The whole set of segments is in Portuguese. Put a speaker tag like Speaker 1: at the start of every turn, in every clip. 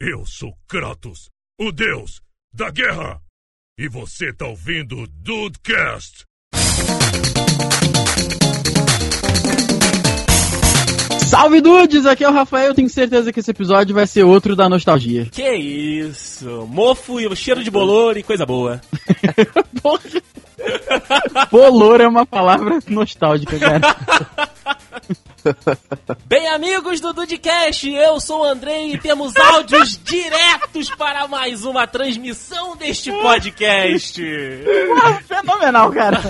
Speaker 1: Eu sou Kratos, o deus da guerra. E você tá ouvindo o Dudecast.
Speaker 2: Salve dudes, aqui é o Rafael, tenho certeza que esse episódio vai ser outro da nostalgia.
Speaker 3: Que isso, mofo e cheiro de bolor e coisa boa.
Speaker 2: Porra. Bolor é uma palavra nostálgica, cara.
Speaker 3: Bem, amigos do Dudcast, eu sou o Andrei e temos áudios diretos para mais uma transmissão deste podcast.
Speaker 2: Fenomenal, cara.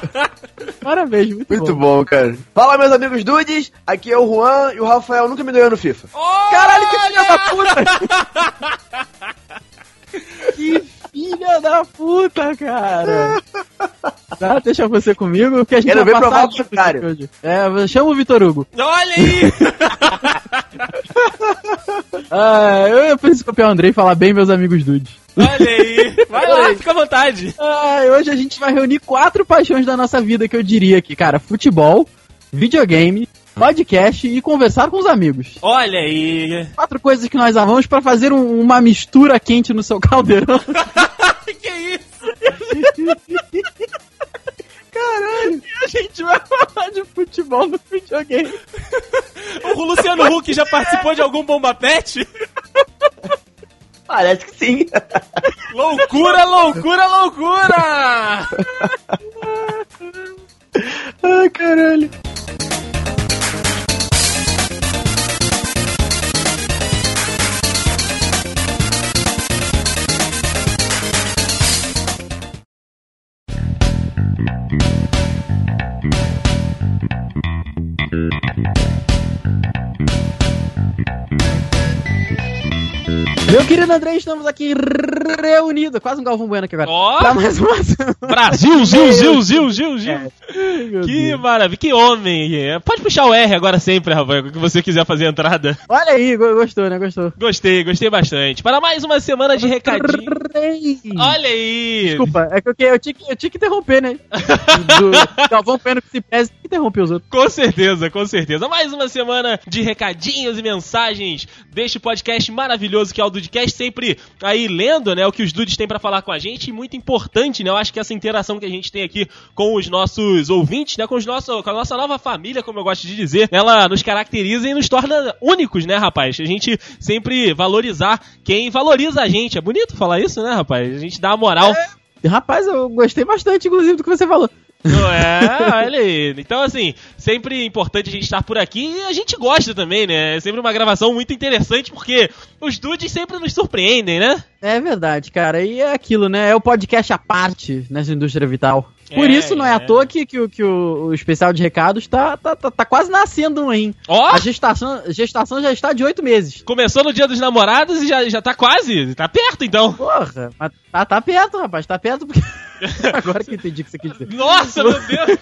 Speaker 2: Parabéns, muito,
Speaker 4: Muito
Speaker 2: bom.
Speaker 4: bom, cara. Fala, meus amigos dudes. Aqui é o Juan e o Rafael nunca me ganhou no FIFA.
Speaker 2: Caralho, que filha da puta! que filha da puta, cara! Tá, deixa você comigo, porque a gente
Speaker 4: Quero
Speaker 2: vai
Speaker 4: ver
Speaker 2: passar
Speaker 4: provar o contrário.
Speaker 2: hoje. É, chama o Vitor Hugo.
Speaker 3: Olha aí!
Speaker 2: Ah, eu, preciso copiar o Andrei e falar bem, meus amigos dudes.
Speaker 3: Olha aí! Vai lá, fica à vontade.
Speaker 2: Ah, hoje a gente vai reunir quatro paixões da nossa vida que eu diria aqui, cara: futebol, videogame, podcast e conversar com os amigos.
Speaker 3: Olha aí!
Speaker 2: Quatro coisas que nós amamos pra fazer um- uma mistura quente no seu caldeirão.
Speaker 3: que isso?
Speaker 2: Caralho! E a gente vai falar de futebol no videogame.
Speaker 3: O Luciano Huck já participou de algum Bomba Pet?
Speaker 4: Parece que sim.
Speaker 3: Loucura, loucura, loucura!
Speaker 4: Ai, caralho. Thank you.
Speaker 2: Meu querido André, estamos aqui reunidos. Quase um Galvão Bueno aqui agora.
Speaker 3: Ó.
Speaker 2: Pra mais uma.
Speaker 3: Brasil, Zil, Zil, Zil, Zil, Zil.
Speaker 2: Meu
Speaker 3: Que
Speaker 2: Deus.
Speaker 3: maravilha, que homem! É, Pode puxar o R agora sempre, Rafael, o que você quiser fazer a entrada.
Speaker 2: Olha aí, go- gostou, né? Gostou.
Speaker 3: Gostei, gostei bastante. Para mais uma semana de recadinho. Olha aí!
Speaker 2: Desculpa, é que eu, tinha que, eu tinha que interromper, né? Do Galvão Bueno que se pese, que interromper os outros.
Speaker 3: Com certeza, com certeza. Mais uma semana de recadinhos e mensagens deste podcast maravilhoso que é o Dudcast, sempre aí lendo, né, o que os dudes têm pra falar com a gente, e muito importante, né, eu acho que essa interação que a gente tem aqui com os nossos ouvintes, né, com, os nossos, com a nossa nova família, como eu gosto de dizer, ela nos caracteriza e nos torna únicos, né, rapaz? A gente sempre valorizar quem valoriza a gente. É bonito falar isso, né, rapaz? A gente dá a moral.
Speaker 2: Rapaz, eu gostei bastante, inclusive, do que você falou.
Speaker 3: Não é? Olha aí. Então, assim, sempre importante a gente estar por aqui e a gente gosta também, né? É sempre uma gravação muito interessante porque os dudes sempre nos surpreendem, né?
Speaker 2: É verdade, cara. E é aquilo, né? É o podcast à parte nessa indústria vital. Por
Speaker 3: É,
Speaker 2: isso não é,
Speaker 3: é.
Speaker 2: à toa que, que, o- que o, o especial de recados tá, tá, tá, tá quase nascendo aí.
Speaker 3: Ó!
Speaker 2: A gestação, gestação já está de oito meses.
Speaker 3: Começou no dia dos namorados e já, já tá quase, tá perto então.
Speaker 2: Porra, mas tá, tá perto, rapaz. Tá perto porque. Agora que eu entendi o que você quis dizer.
Speaker 3: Nossa, meu Deus!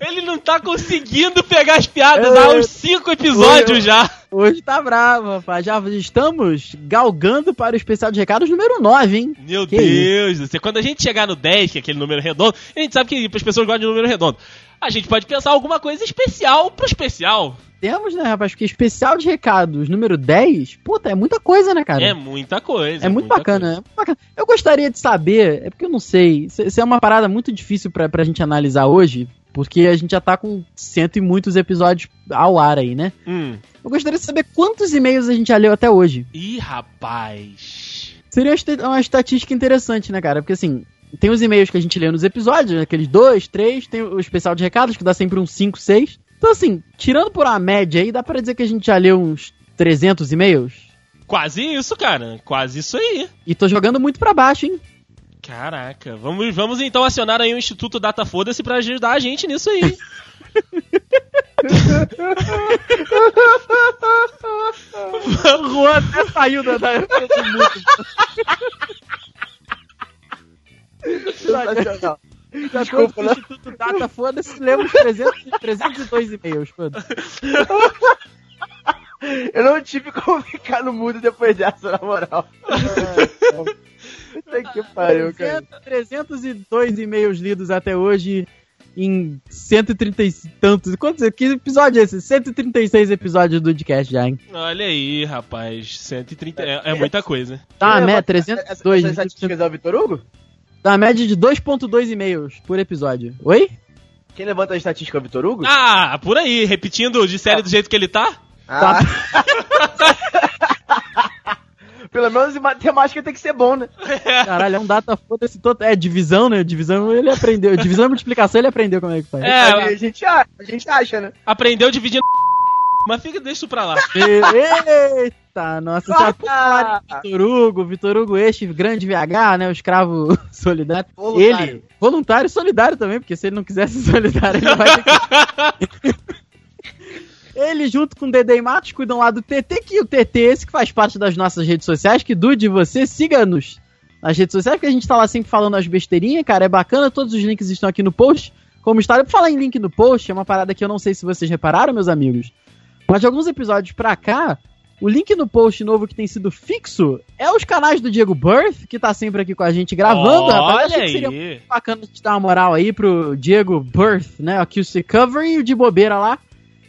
Speaker 3: Ele não tá conseguindo pegar as piadas
Speaker 2: É.
Speaker 3: há uns cinco episódios já.
Speaker 2: Hoje tá bravo, rapaz. Já estamos galgando para o especial de recados número 9, hein?
Speaker 3: Meu
Speaker 2: Que
Speaker 3: Deus do céu. Quando a gente chegar no 10, que é aquele número redondo, a gente sabe que as pessoas gostam de número redondo. A gente pode pensar alguma coisa especial pro especial.
Speaker 2: Temos, né, rapaz? Porque especial de recados número 10, puta, é muita coisa, né, cara?
Speaker 3: É muita coisa.
Speaker 2: É muito
Speaker 3: muita
Speaker 2: bacana,
Speaker 3: coisa.
Speaker 2: é muito bacana. Eu gostaria de saber, é porque eu não sei, isso é uma parada muito difícil pra, pra gente analisar hoje, porque a gente já tá com cento e muitos episódios ao ar aí, né?
Speaker 3: Hum.
Speaker 2: Eu gostaria de saber quantos e-mails a gente já leu até hoje.
Speaker 3: Ih, rapaz.
Speaker 2: Seria uma estatística interessante, né, cara? Porque assim, tem os e-mails que a gente lê nos episódios, né, aqueles dois, três, tem o especial de recados, que dá sempre uns 5, 6. Então, assim, tirando por uma média aí, dá pra dizer que a gente já leu uns 300 e-mails?
Speaker 3: Quase isso, cara. Quase isso aí.
Speaker 2: E tô jogando muito pra baixo, hein?
Speaker 3: Caraca. Vamos, vamos então acionar aí o Instituto Data Foda-se pra ajudar a gente nisso aí.
Speaker 2: O Juan até saiu da.
Speaker 4: Sensacional.
Speaker 2: Já
Speaker 4: Desculpa, né?
Speaker 2: Instituto Data, foda-se, lemos 300, 302 e-mails, foda
Speaker 4: Eu não tive como ficar no mudo depois dessa, na moral. Puta que pariu, cara.
Speaker 2: 302 e-mails lidos até hoje. em 130 e tantos. Quantos? Que episódio é esse? 136 episódios do podcast já, hein?
Speaker 3: Olha aí, rapaz. 130. É, é muita coisa.
Speaker 2: Tá
Speaker 4: Quem
Speaker 2: média,
Speaker 4: levanta essa-
Speaker 2: 302.
Speaker 4: Essa estatística é o Vitor Hugo?
Speaker 2: Tá uma média de 2.2 e-mails por episódio. Oi?
Speaker 4: Quem levanta a estatística é o Vitor Hugo?
Speaker 3: Ah, por aí, repetindo de série do jeito que ele tá.
Speaker 4: Ah. Pelo menos em matemática tem que ser bom, né?
Speaker 2: Caralho, é um data foda-se todo. É, divisão, né? Divisão ele aprendeu. Divisão e multiplicação ele aprendeu como é que faz.
Speaker 3: É,
Speaker 4: a, gente acha, a gente acha, né?
Speaker 3: aprendeu dividindo. Mas fica, deixa isso pra lá.
Speaker 2: Eita, nossa, já
Speaker 4: Ah,
Speaker 2: Vitor Hugo, Vitor Hugo, este grande VH, né? O escravo solidário.
Speaker 4: Voluntário.
Speaker 2: Ele, voluntário e solidário também, porque se ele não quisesse solidário, ele vai ter que... Ele, junto com o Dedei Matos, cuidam lá do TT, que o TT, esse que faz parte das nossas redes sociais, que Dude, você siga-nos nas redes sociais, porque a gente tá lá sempre falando as besteirinhas, cara, é bacana, todos os links estão aqui no post, como história. Por falar em link no post, é uma parada que eu não sei se vocês repararam, meus amigos, mas de alguns episódios pra cá, o link no post novo que tem sido fixo é os canais do Diego Birth, que tá sempre aqui com a gente gravando, rapaz. Eu
Speaker 3: Olha
Speaker 2: achei que seria
Speaker 3: aí.
Speaker 2: bacana te dar uma moral aí pro Diego Birth, né? Aqui o Recovery e o de bobeira lá.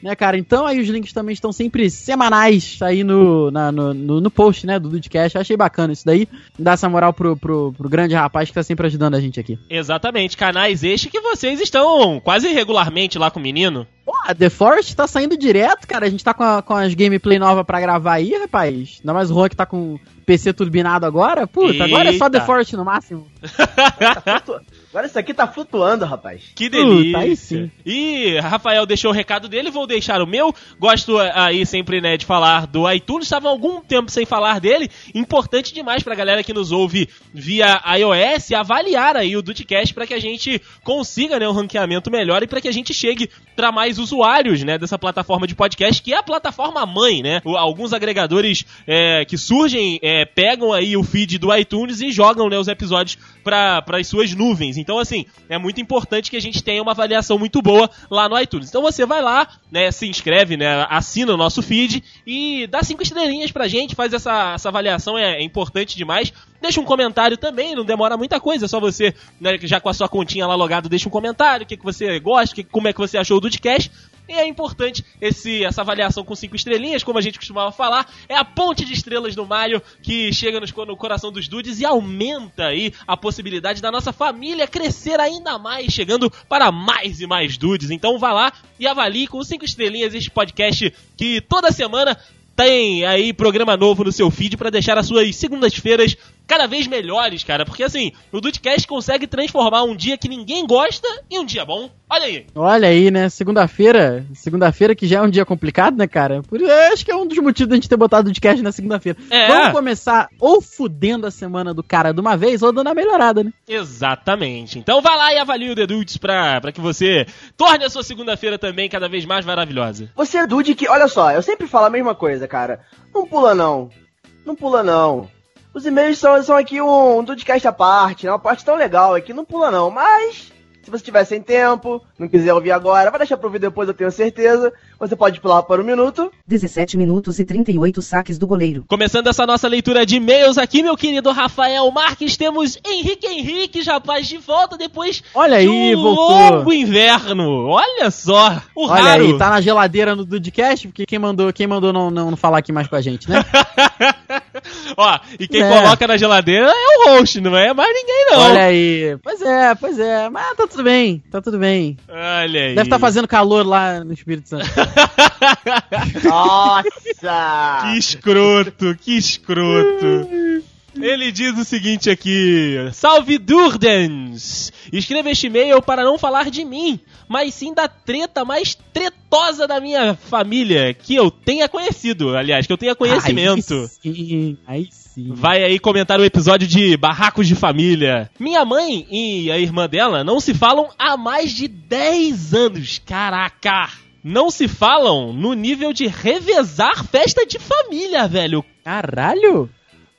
Speaker 2: Né, cara? Então aí os links também estão sempre semanais aí no, na- no, no, no post, né, do Dudcast. Achei bacana isso daí. Dar essa moral pro, pro, pro grande rapaz que tá sempre ajudando a gente aqui.
Speaker 3: Exatamente, canais estes que vocês estão quase regularmente lá com o menino.
Speaker 2: Pô, a The Forest tá saindo direto, cara. A gente tá com, a- com as gameplay novas pra gravar aí, rapaz. Ainda mais o Juan que tá com PC turbinado agora. Puta, agora é só
Speaker 3: Eita.
Speaker 2: The Forest no máximo.
Speaker 4: Agora isso aqui tá flutuando, rapaz.
Speaker 3: Que delícia.
Speaker 2: aí sim.
Speaker 3: E Rafael deixou o recado dele, vou deixar o meu. Gosto aí sempre, né, de falar do iTunes. Estava há algum tempo sem falar dele. Importante demais pra galera que nos ouve via iOS avaliar aí o Dudcast para que a gente consiga, né, um ranqueamento melhor e para que a gente chegue para mais usuários, né, dessa plataforma de podcast, que é a plataforma mãe, né? Alguns agregadores é, que surgem é, pegam aí o feed do iTunes e jogam, né, os episódios para as suas nuvens. Então, assim, é muito importante que a gente tenha uma avaliação muito boa lá no iTunes. Então você vai lá, né, se inscreve, né, assina o nosso feed e dá cinco estrelinhas pra gente, faz essa, essa avaliação, é, é importante demais. Deixa um comentário também, não demora muita coisa, é só você, né, já com a sua continha lá logado, deixa um comentário, o que, que você gosta, que, como é que você achou do podcast. E é importante esse, essa avaliação com cinco estrelinhas, como a gente costumava falar, é a ponte de estrelas do Mario que chega no coração dos dudes e aumenta aí a possibilidade da nossa família crescer ainda mais, chegando para mais e mais dudes. Então vá lá e avalie com cinco estrelinhas este podcast que toda semana tem aí programa novo no seu feed para deixar as suas segundas-feiras cada vez melhores, cara. Porque assim, o Dudecast consegue transformar um dia que ninguém gosta em um dia bom. Olha aí.
Speaker 2: Olha aí, né? Segunda-feira. Segunda-feira que já é um dia complicado, né, cara? Por acho que é um dos motivos da gente ter botado o podcast na segunda-feira.
Speaker 3: É.
Speaker 2: Vamos começar ou fudendo a semana do cara de uma vez ou dando a melhorada, né?
Speaker 3: Exatamente. Então vá lá e avalie o The Dudes pra, pra que você torne a sua segunda-feira também cada vez mais maravilhosa.
Speaker 4: Você é Dude que, olha só, eu sempre falo a mesma coisa, cara. Não pula não. Não pula não. Os e-mails são, são aqui um, Dudecast à parte, né? Uma parte tão legal aqui, não pula não. Mas, se você tiver sem tempo, não quiser ouvir agora, vai deixar pra ouvir depois, eu tenho certeza. Você pode pular para o minuto.
Speaker 5: 17 minutos e 38 saques do goleiro.
Speaker 3: Começando essa nossa leitura de e-mails aqui, meu querido Rafael Marques, temos Henrique Henrique, rapaz, de volta depois
Speaker 2: Olha
Speaker 3: de
Speaker 2: aí,
Speaker 3: um
Speaker 2: voltou.
Speaker 3: longo inverno. Olha só, o
Speaker 2: Olha
Speaker 3: raro.
Speaker 2: aí, tá na geladeira no Dudcast, porque quem mandou, quem mandou não, não, não falar aqui mais com a gente, né?
Speaker 3: Ó, e quem
Speaker 2: É.
Speaker 3: coloca na geladeira é o host, não é mais ninguém não.
Speaker 2: Olha aí. Pois é, pois é. Mas tá tudo bem, tá tudo bem.
Speaker 3: Olha aí.
Speaker 2: Deve estar fazendo calor lá no Espírito Santo.
Speaker 4: Nossa!
Speaker 3: Que escroto, que escroto. Ele diz o seguinte aqui: Salve Durdens! Escreva este e-mail para não falar de mim, mas sim da treta mais tretosa da minha família, que eu tenha conhecido, aliás, que eu tenha conhecimento.
Speaker 2: Aí sim, aí sim.
Speaker 3: Vai aí comentar o episódio de Barracos de Família. Minha mãe e a irmã dela não se falam há mais de 10 anos. Caraca! Não se falam no nível de revezar festa de família, velho.
Speaker 2: Caralho!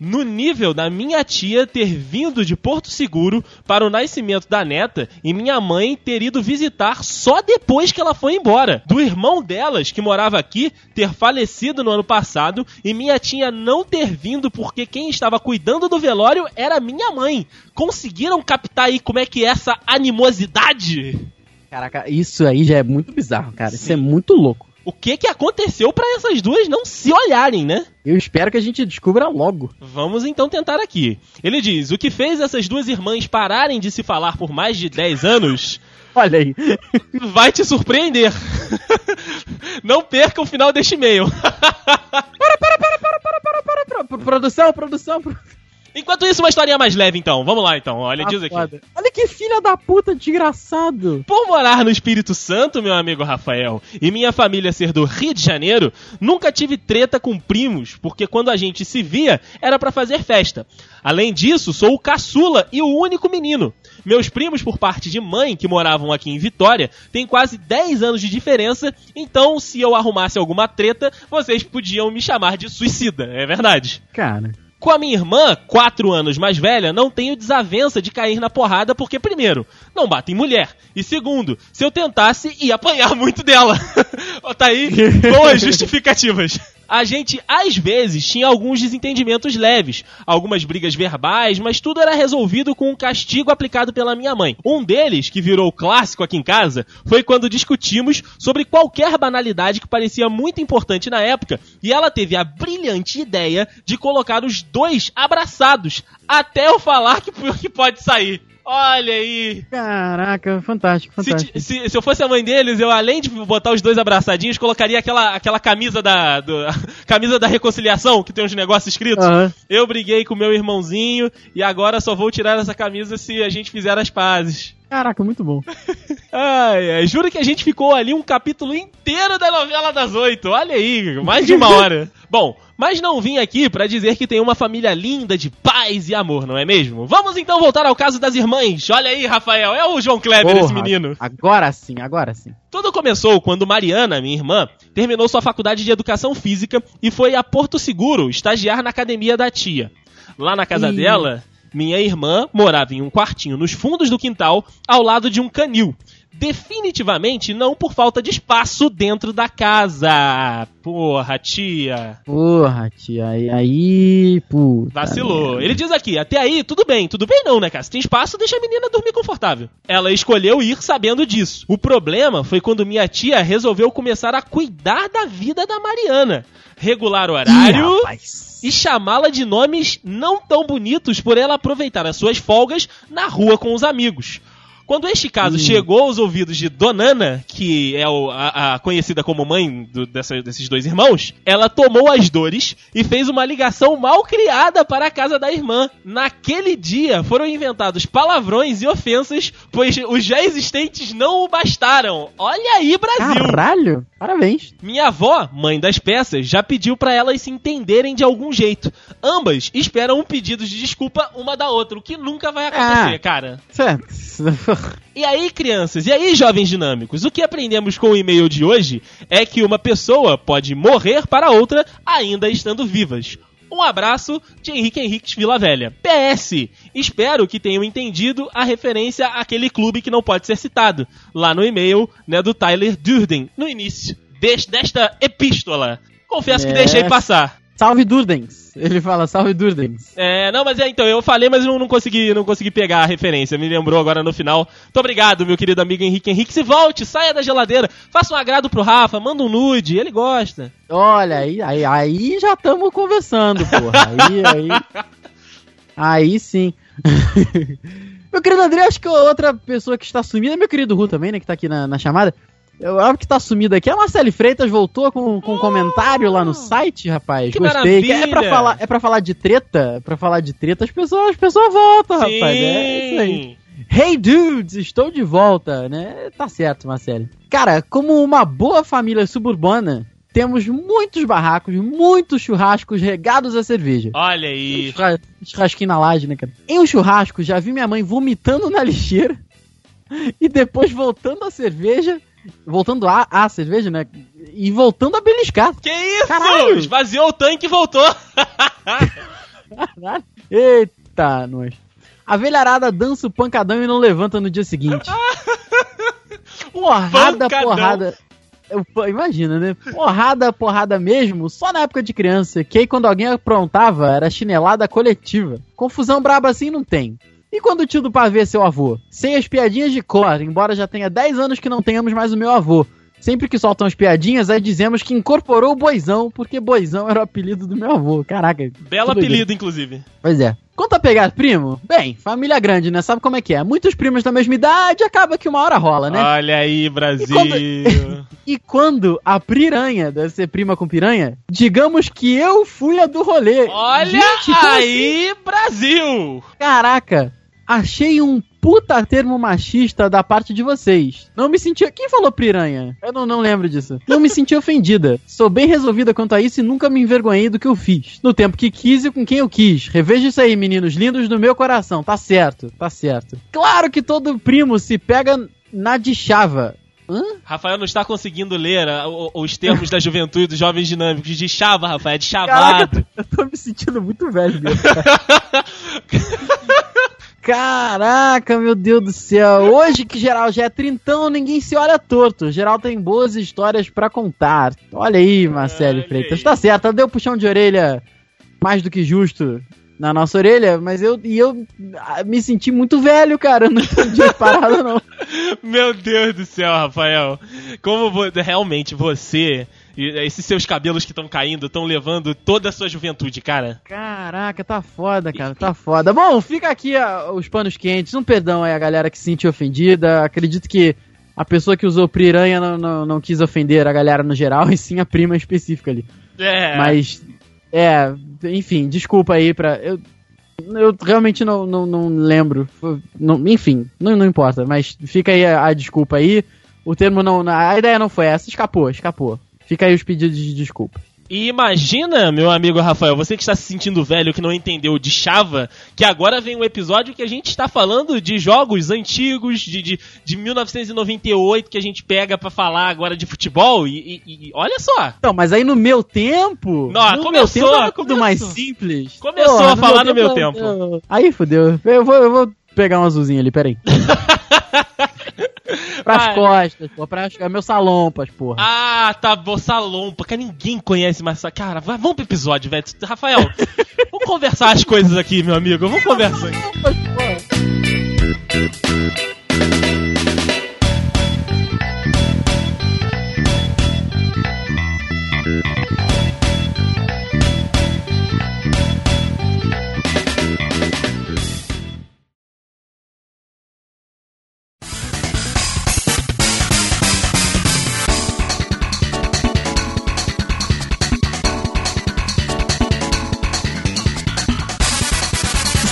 Speaker 3: No nível da minha tia ter vindo de Porto Seguro para o nascimento da neta e minha mãe ter ido visitar só depois que ela foi embora. Do irmão delas, que morava aqui, ter falecido no ano passado e minha tia não ter vindo porque quem estava cuidando do velório era minha mãe. Conseguiram captar aí como é que é essa animosidade?
Speaker 2: Caraca, isso aí já é muito bizarro, cara. Isso é muito louco.
Speaker 3: O que que aconteceu pra essas duas não se olharem, né?
Speaker 2: Eu espero que a gente descubra logo.
Speaker 3: Vamos então tentar aqui. Ele diz: o que fez essas duas irmãs pararem de se falar por mais de 10 anos
Speaker 2: Olha aí.
Speaker 3: vai te surpreender. Não perca o final deste e-mail.
Speaker 2: Pro- Produção, produção. pro-
Speaker 3: Enquanto isso, uma historinha mais leve, então. Vamos lá, então. Olha,
Speaker 2: Ah,
Speaker 3: diz aqui.
Speaker 2: foda. Olha que filha da puta, desgraçado.
Speaker 3: Por morar no Espírito Santo, meu amigo Rafael, e minha família ser do Rio de Janeiro, nunca tive treta com primos, porque quando a gente se via, era pra fazer festa. Além disso, sou o caçula e o único menino. Meus primos, por parte de mãe, que moravam aqui em Vitória, têm quase 10 anos de diferença, então se eu arrumasse alguma treta, vocês podiam me chamar de suicida, é verdade.
Speaker 2: Cara.
Speaker 3: Com a minha irmã, quatro anos mais velha, não tenho desavença de cair na porrada, porque, primeiro, não bate em mulher. E segundo, se eu tentasse, ia apanhar muito dela. Tá aí, boas justificativas. A gente, às vezes, tinha alguns desentendimentos leves, algumas brigas verbais, mas tudo era resolvido com um castigo aplicado pela minha mãe. Um deles, que virou clássico aqui em casa, foi quando discutimos sobre qualquer banalidade que parecia muito importante na época, e ela teve a brilhante ideia de colocar os dois abraçados, até eu falar que, que pode sair. Olha aí.
Speaker 2: Caraca, fantástico,
Speaker 3: Se,
Speaker 2: fantástico.
Speaker 3: ti- se- se eu fosse a mãe deles, eu além de botar os dois abraçadinhos, colocaria aquela, aquela camisa da do- camisa da reconciliação, que tem uns negócios escritos.
Speaker 2: Aham.
Speaker 3: Eu briguei com meu irmãozinho e agora só vou tirar essa camisa se a gente fizer as pazes.
Speaker 2: Caraca, muito bom.
Speaker 3: Ai, ai, juro que a gente ficou ali um capítulo inteiro da novela das oito. Olha aí, mais de uma hora. Bom, mas não vim aqui pra dizer que tem uma família linda de paz e amor, não é mesmo? Vamos então voltar ao caso das irmãs. Olha aí, Rafael, é o João Kleber esse
Speaker 2: Porra,
Speaker 3: menino.
Speaker 2: Agora sim, agora sim.
Speaker 3: Tudo começou quando Mariana, minha irmã, terminou sua faculdade de educação física e foi a Porto Seguro estagiar na academia da tia. Lá na casa
Speaker 2: Ih.
Speaker 3: dela, minha irmã morava em um quartinho nos fundos do quintal, ao lado de um canil. Definitivamente não por falta de espaço dentro da casa. Porra, tia.
Speaker 2: Porra, tia. Aí, aí puta.
Speaker 3: Vacilou. Ele diz aqui, até aí, tudo bem. Tudo bem não, né, cara? Se tem espaço, deixa a menina dormir confortável. Ela escolheu ir sabendo disso. O problema foi quando minha tia resolveu começar a cuidar da vida da Mariana. Regular
Speaker 2: Ih,
Speaker 3: horário
Speaker 2: rapaz.
Speaker 3: e chamá-la de nomes não tão bonitos por ela aproveitar as suas folgas na rua com os amigos. Quando este caso
Speaker 2: Hum.
Speaker 3: chegou aos ouvidos de Donana, que é o- a, a conhecida como mãe do- dessa- desses dois irmãos, ela tomou as dores e fez uma ligação mal criada para a casa da irmã. Naquele dia foram inventados palavrões e ofensas, pois os já existentes não o bastaram. Olha aí, Brasil!
Speaker 2: Caralho, parabéns.
Speaker 3: Minha avó, mãe das peças, já pediu pra elas se entenderem de algum jeito. Ambas esperam um pedido de desculpa uma da outra, o que nunca vai acontecer,
Speaker 2: Ah.
Speaker 3: cara.
Speaker 2: Certo.
Speaker 3: E aí, crianças, e aí, jovens dinâmicos, o que aprendemos com o e-mail de hoje é que uma pessoa pode morrer para outra ainda estando vivas. Um abraço de Henrique Henriques Vila Velha. PS, espero que tenham entendido a referência àquele clube que não pode ser citado, lá no e-mail né, do Tyler Durden, no início des- desta epístola. Confesso que
Speaker 2: É.
Speaker 3: deixei passar.
Speaker 2: Salve Durdens. Ele fala salve Durdens.
Speaker 3: É, não, mas é, então, eu falei, mas não, não consegui, não consegui pegar a referência. Me lembrou agora no final. Muito obrigado, meu querido amigo Henrique Henrique. Se volte, saia da geladeira, faça um agrado pro Rafa, manda um nude, ele gosta.
Speaker 2: Olha, aí, aí, aí já estamos conversando, porra. Aí, aí. Aí sim. meu querido André, acho que outra pessoa que está sumida é meu querido Ru também, né? Que tá aqui na, na chamada. Eu acho que tá sumido aqui. A Marcele Freitas voltou com, com um comentário lá no site, rapaz.
Speaker 3: Que
Speaker 2: Gostei. É pra,
Speaker 3: maravilha!
Speaker 2: falar, é pra falar de treta? É pra falar de treta, as pessoas, as pessoas voltam, rapaz. É isso aí.
Speaker 3: Sim.
Speaker 2: Hey dudes, estou de volta, né? Tá certo, Marcelo. Cara, como uma boa família suburbana, temos muitos barracos, muitos churrascos regados a cerveja.
Speaker 3: Olha aí.
Speaker 2: Churra- Churrasquinho na laje, né, cara? Em um churrasco, já vi minha mãe vomitando na lixeira e depois voltando a cerveja, voltando a, a cerveja, né? E voltando a beliscar.
Speaker 3: Que isso?
Speaker 2: Caralho!
Speaker 3: Esvaziou o tanque e voltou.
Speaker 2: Caralho. Eita, nós. A velharada dança o pancadão e não levanta no dia seguinte. porrada,
Speaker 3: pancadão.
Speaker 2: porrada. Eu- imagina, né? Porrada, porrada mesmo, só na época de criança. Que aí quando alguém aprontava, era chinelada coletiva. Confusão braba assim não tem. E quando o tio do pavê é seu avô? Sei as piadinhas de cor, embora já tenha 10 anos que não tenhamos mais o meu avô. Sempre que soltam as piadinhas, aí dizemos que incorporou o Boizão, porque Boizão era o apelido do meu avô. Caraca.
Speaker 3: Belo apelido, inclusive.
Speaker 2: Pois é. Quanto a pegar primo, bem, família grande, né? Sabe como é que é? Muitos primos da mesma idade, acaba que uma hora rola, né?
Speaker 3: Olha aí, Brasil.
Speaker 2: E quando a piranha deve ser prima com piranha, digamos que eu fui a do rolê.
Speaker 3: Olha
Speaker 2: Gente, como assim?
Speaker 3: aí, Brasil.
Speaker 2: Caraca, achei um puta termo machista da parte de vocês. Não me senti. Quem falou piranha? Eu não, não lembro disso. Não me senti ofendida. Sou bem resolvida quanto a isso e nunca me envergonhei do que eu fiz. No tempo que quis e com quem eu quis. Reveja isso aí, meninos lindos do meu coração. Tá certo, tá certo. Claro que todo primo se pega na de chava. Hã?
Speaker 3: Rafael não está conseguindo ler ah, o- os termos da juventude dos jovens dinâmicos. De chava, Rafael, é de chavado.
Speaker 2: eu tô me sentindo muito velho mesmo. Caraca, meu Deus do céu. Hoje que geral já é trintão, ninguém se olha torto. Geral tem boas histórias pra contar. Olha aí, Marcelo
Speaker 3: Olha
Speaker 2: Freitas.
Speaker 3: aí.
Speaker 2: Tá certo, deu puxão de orelha mais do que justo na nossa orelha, mas eu, e eu ah, me senti muito velho, cara. Eu não entendi a parada, não.
Speaker 3: Meu Deus do céu, Rafael. Como realmente você e esses seus cabelos que estão caindo estão levando toda a sua juventude, cara.
Speaker 2: Caraca, tá foda, cara, tá foda. Bom, fica aqui ah, os panos quentes. Um perdão aí a galera que se sentiu ofendida. Acredito que a pessoa que usou piranha não, não, não quis ofender a galera no geral, e sim a prima específica ali.
Speaker 3: É.
Speaker 2: Mas, é, enfim, desculpa aí pra. Eu, eu realmente não, não, não lembro. Não- enfim, não, não importa, mas fica aí a, a desculpa aí. O termo não. A ideia não foi essa, escapou, escapou. Fica aí os pedidos de desculpa.
Speaker 3: E imagina, meu amigo Rafael, você que está se sentindo velho, que não entendeu de chava, que agora vem um episódio que a gente está falando de jogos antigos, de, de, de 1998, que a gente pega pra falar agora de futebol. E, e- e olha só,
Speaker 2: Então, mas aí no meu tempo.
Speaker 3: Não,
Speaker 2: no
Speaker 3: começou,
Speaker 2: meu tempo era tudo
Speaker 3: começou.
Speaker 2: mais simples.
Speaker 3: Começou a falar no meu tempo.
Speaker 2: eu- Aí fodeu. Eu vou, eu vou pegar um azulzinho ali, peraí. pras
Speaker 3: Vai.
Speaker 2: costas, pô, pras, é meu salompas, porra.
Speaker 3: Ah, tá bom, Salompa, cara, ninguém conhece mais essa. Cara, vamos pro episódio, velho. Rafael, vamos conversar as coisas aqui, meu amigo. Vamos conversar.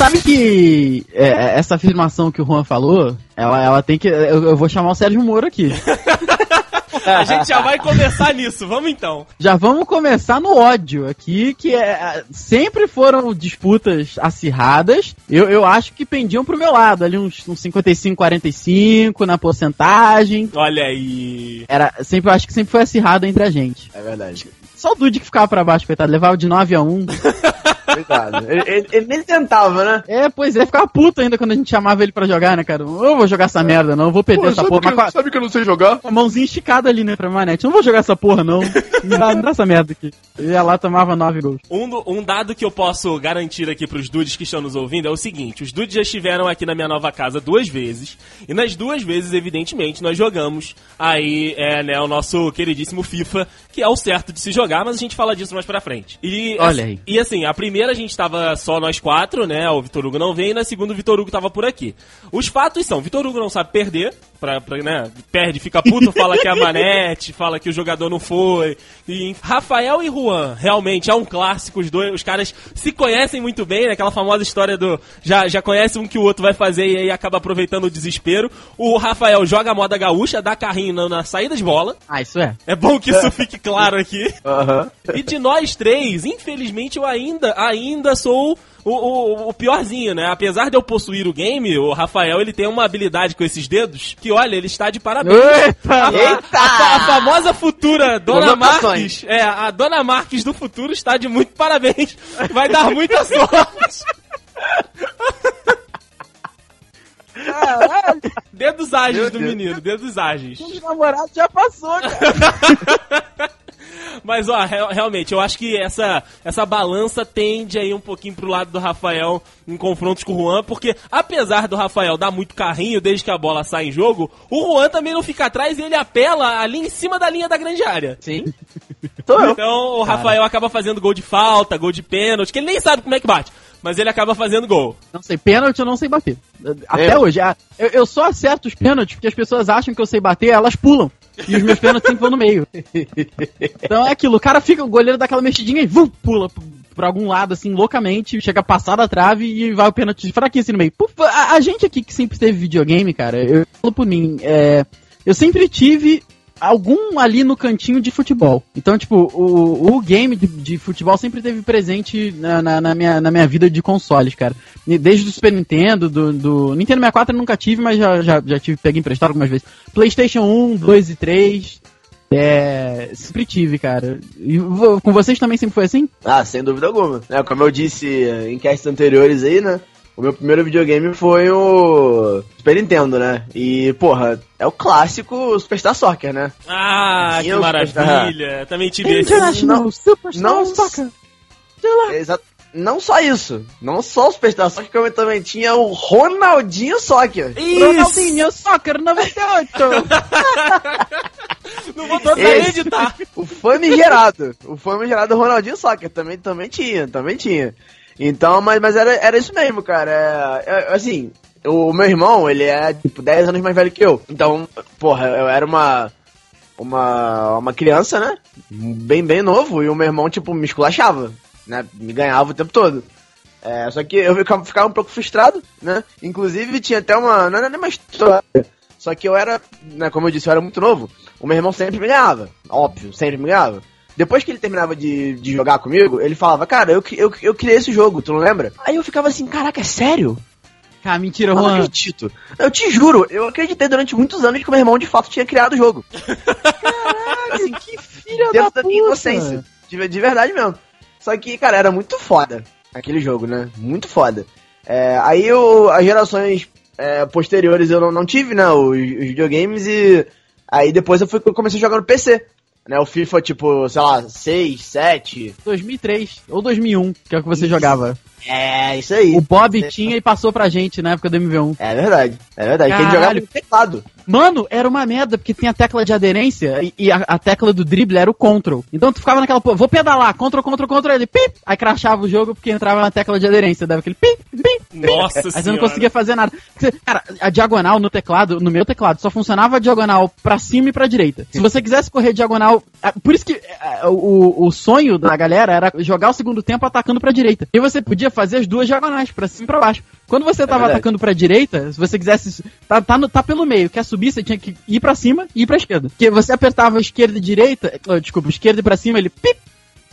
Speaker 2: Sabe que é, essa afirmação que o Juan falou, ela, ela tem que. Eu, eu vou chamar o Sérgio Moro aqui.
Speaker 3: A gente já vai começar nisso, vamos então.
Speaker 2: Já vamos começar no ódio aqui, que é, sempre foram disputas acirradas. Eu, eu acho que pendiam pro meu lado, ali uns, uns 55-45 na porcentagem.
Speaker 3: Olha aí.
Speaker 2: Era, sempre, eu acho que sempre foi acirrado entre a gente.
Speaker 4: É verdade.
Speaker 2: Só o Dude que ficava pra baixo, coitado, levava de 9 a 1.
Speaker 4: Coitado. ele, ele- ele nem tentava, né?
Speaker 2: É, pois é, ficava puto ainda quando a gente chamava ele pra jogar, né, cara? Eu não vou jogar essa merda, não, eu vou perder
Speaker 6: Pô,
Speaker 2: essa porra.
Speaker 6: que,
Speaker 2: Mas
Speaker 6: sabe que eu não sei jogar?
Speaker 2: com a mãozinha esticada ali, né, pra manete. Não vou jogar essa porra, não. Me dá, me dá essa merda aqui. Eu ia lá, tomava 9 gols.
Speaker 3: Um, do- um dado que eu posso garantir aqui pros dudes que estão nos ouvindo é o seguinte: os dudes já estiveram aqui na minha nova casa duas vezes. E nas duas vezes, evidentemente, nós jogamos aí, é, né, o nosso queridíssimo FIFA, que é o certo de se jogar, mas a gente fala disso mais pra frente. E,
Speaker 2: Olha
Speaker 3: assim-
Speaker 2: aí.
Speaker 3: E assim, a primeira a gente tava só nós quatro, né? O Vitor Hugo não veio, e na segunda o Vitor Hugo tava por aqui. Os fatos são: Vitor Hugo não sabe perder, pra, pra, né? Perde, fica puto, fala que é a manete, fala que o jogador não foi. E Rafael e Juan, realmente é um clássico, os dois, os caras se conhecem muito bem, né? Aquela famosa história do já, já conhece um que o outro vai fazer e aí acaba aproveitando o desespero. O Rafael joga a moda gaúcha, dá carrinho na, na saída de bola.
Speaker 2: Ah, isso é.
Speaker 3: É bom que isso fique claro aqui.
Speaker 4: Aham.
Speaker 3: E de nós três, infelizmente, eu ainda, ainda sou o, o, o piorzinho, né? Apesar de eu possuir o game, o Rafael ele tem uma habilidade com esses dedos que, olha, ele está de parabéns.
Speaker 2: Eita!
Speaker 3: A, a- a famosa futura Dona. Marques, é, a Dona Marques do futuro está de muito parabéns. Vai dar muita sorte.
Speaker 2: Caralho,
Speaker 3: Dedos ágeis
Speaker 4: Meu
Speaker 3: do
Speaker 4: Deus.
Speaker 3: menino, dedos ágeis.
Speaker 2: o namorado já passou, cara.
Speaker 3: Mas, ó, real- realmente, eu acho que essa, essa balança tende aí um pouquinho pro lado do Rafael em confrontos com o Juan, porque apesar do Rafael dar muito carrinho desde que a bola sai em jogo, o Juan também não fica atrás e ele apela ali em cima da linha da grande área.
Speaker 4: Sim.
Speaker 3: Então o Rafael acaba fazendo gol de falta, gol de pênalti, que ele nem sabe como é que bate, mas ele acaba fazendo gol.
Speaker 2: Não sei, pênalti eu não sei bater. Até
Speaker 4: É.
Speaker 2: hoje. ah, Eu, eu só acerto os pênaltis porque as pessoas acham que eu sei bater, elas pulam. E os meus pênaltis sempre vão no meio. Então é aquilo, o cara fica, o goleiro dá aquela mexidinha e vum, pula pra algum lado, assim, loucamente, chega a passar da trave e vai o pênalti fraquinho assim no meio. A, a gente aqui que sempre teve videogame, cara, eu falo por mim, é, eu sempre tive algum ali no cantinho de futebol. Então, tipo, o, o game de, de futebol sempre teve presente na, na, na minha, na minha vida de consoles, cara. Desde o Super Nintendo, do, do Nintendo 64 eu nunca tive, mas já, já, já tive, peguei emprestado algumas vezes. PlayStation 1, 2 e 3. É, sempre tive, cara. E com vocês também sempre foi assim?
Speaker 4: Ah, sem dúvida alguma. É, como eu disse em castes anteriores aí, né? O meu primeiro videogame foi o Super Nintendo, né? E, porra, é o clássico Superstar Soccer, né?
Speaker 3: Ah,
Speaker 4: Sim,
Speaker 3: que
Speaker 4: eu-
Speaker 3: maravilha! Também tive esse.
Speaker 2: International
Speaker 4: Não-
Speaker 2: Superstar
Speaker 4: não-
Speaker 2: Soccer.
Speaker 4: Exato. Não só isso. Não só o Superstar Soccer, como eu também tinha o Ronaldinho Soccer.
Speaker 2: Ronaldinho Soccer 98.
Speaker 3: Não vou tocar
Speaker 4: Esse.
Speaker 3: editar.
Speaker 4: O famigerado. o famigerado Ronaldinho Soccer também, também tinha, também tinha. Então, mas, mas era, era isso mesmo, cara. É, é, assim, o meu irmão, ele é, tipo, 10 anos mais velho que eu. Então, porra, eu era uma. Uma, uma criança, né? Bem, bem novo. E o meu irmão, tipo, me esculachava, né? Me ganhava o tempo todo. É, só que eu ficava, ficava um pouco frustrado, né? Inclusive, tinha até uma. Não era nem uma história. Só que eu era, né, como eu disse, eu era muito novo. O meu irmão sempre me ganhava. Óbvio, sempre me ganhava. Depois que ele terminava de, de jogar comigo, ele falava, cara, eu, eu, eu criei esse jogo, tu não lembra? Aí eu ficava assim, caraca, é sério?
Speaker 2: Cara, mentira,
Speaker 4: Eu não
Speaker 2: Juan.
Speaker 4: acredito. Eu te juro, eu acreditei durante muitos anos que o meu irmão de fato tinha criado o jogo.
Speaker 2: Assim, que filha da
Speaker 4: da minha inocência. De, de verdade mesmo. Só que, cara, era muito foda aquele jogo, né? Muito foda. É, aí eu, as gerações é, posteriores eu não, não tive, né? Os, os videogames e aí depois eu fui comecei a jogar no PC. Né, o FIFA, tipo, sei lá, 6, 7.
Speaker 2: 2003 ou 2001, que é o que você
Speaker 4: Isso.
Speaker 2: jogava.
Speaker 4: É, isso aí.
Speaker 2: O Bob tinha e passou pra gente na época do MV1.
Speaker 4: É verdade, é verdade. Quem jogava
Speaker 2: Caralho.
Speaker 4: no teclado.
Speaker 2: Mano, era uma merda, porque tem a tecla de aderência e, e a, a tecla do drible era o control. Então tu ficava naquela, pô, vou pedalar, control, control, control, ele pip, aí crashava o jogo porque entrava na tecla de aderência, dava aquele pip, pip,
Speaker 3: Nossa
Speaker 2: Aí você não
Speaker 3: senhora.
Speaker 2: conseguia fazer nada. Cara, a diagonal no teclado, no meu teclado, só funcionava a diagonal pra cima e pra direita. Se você quisesse correr diagonal. Por isso que ah, o, o sonho da galera era jogar o segundo tempo atacando pra direita. E você podia fazer as duas diagonais, pra cima e pra baixo. Quando você tava
Speaker 4: verdade.
Speaker 2: atacando pra direita, se você quisesse. Tá, tá, no- tá pelo meio, quer subir, você tinha que ir pra cima e ir pra esquerda. Porque você apertava esquerda e direita. ah, desculpa, esquerda e pra cima, ele pip,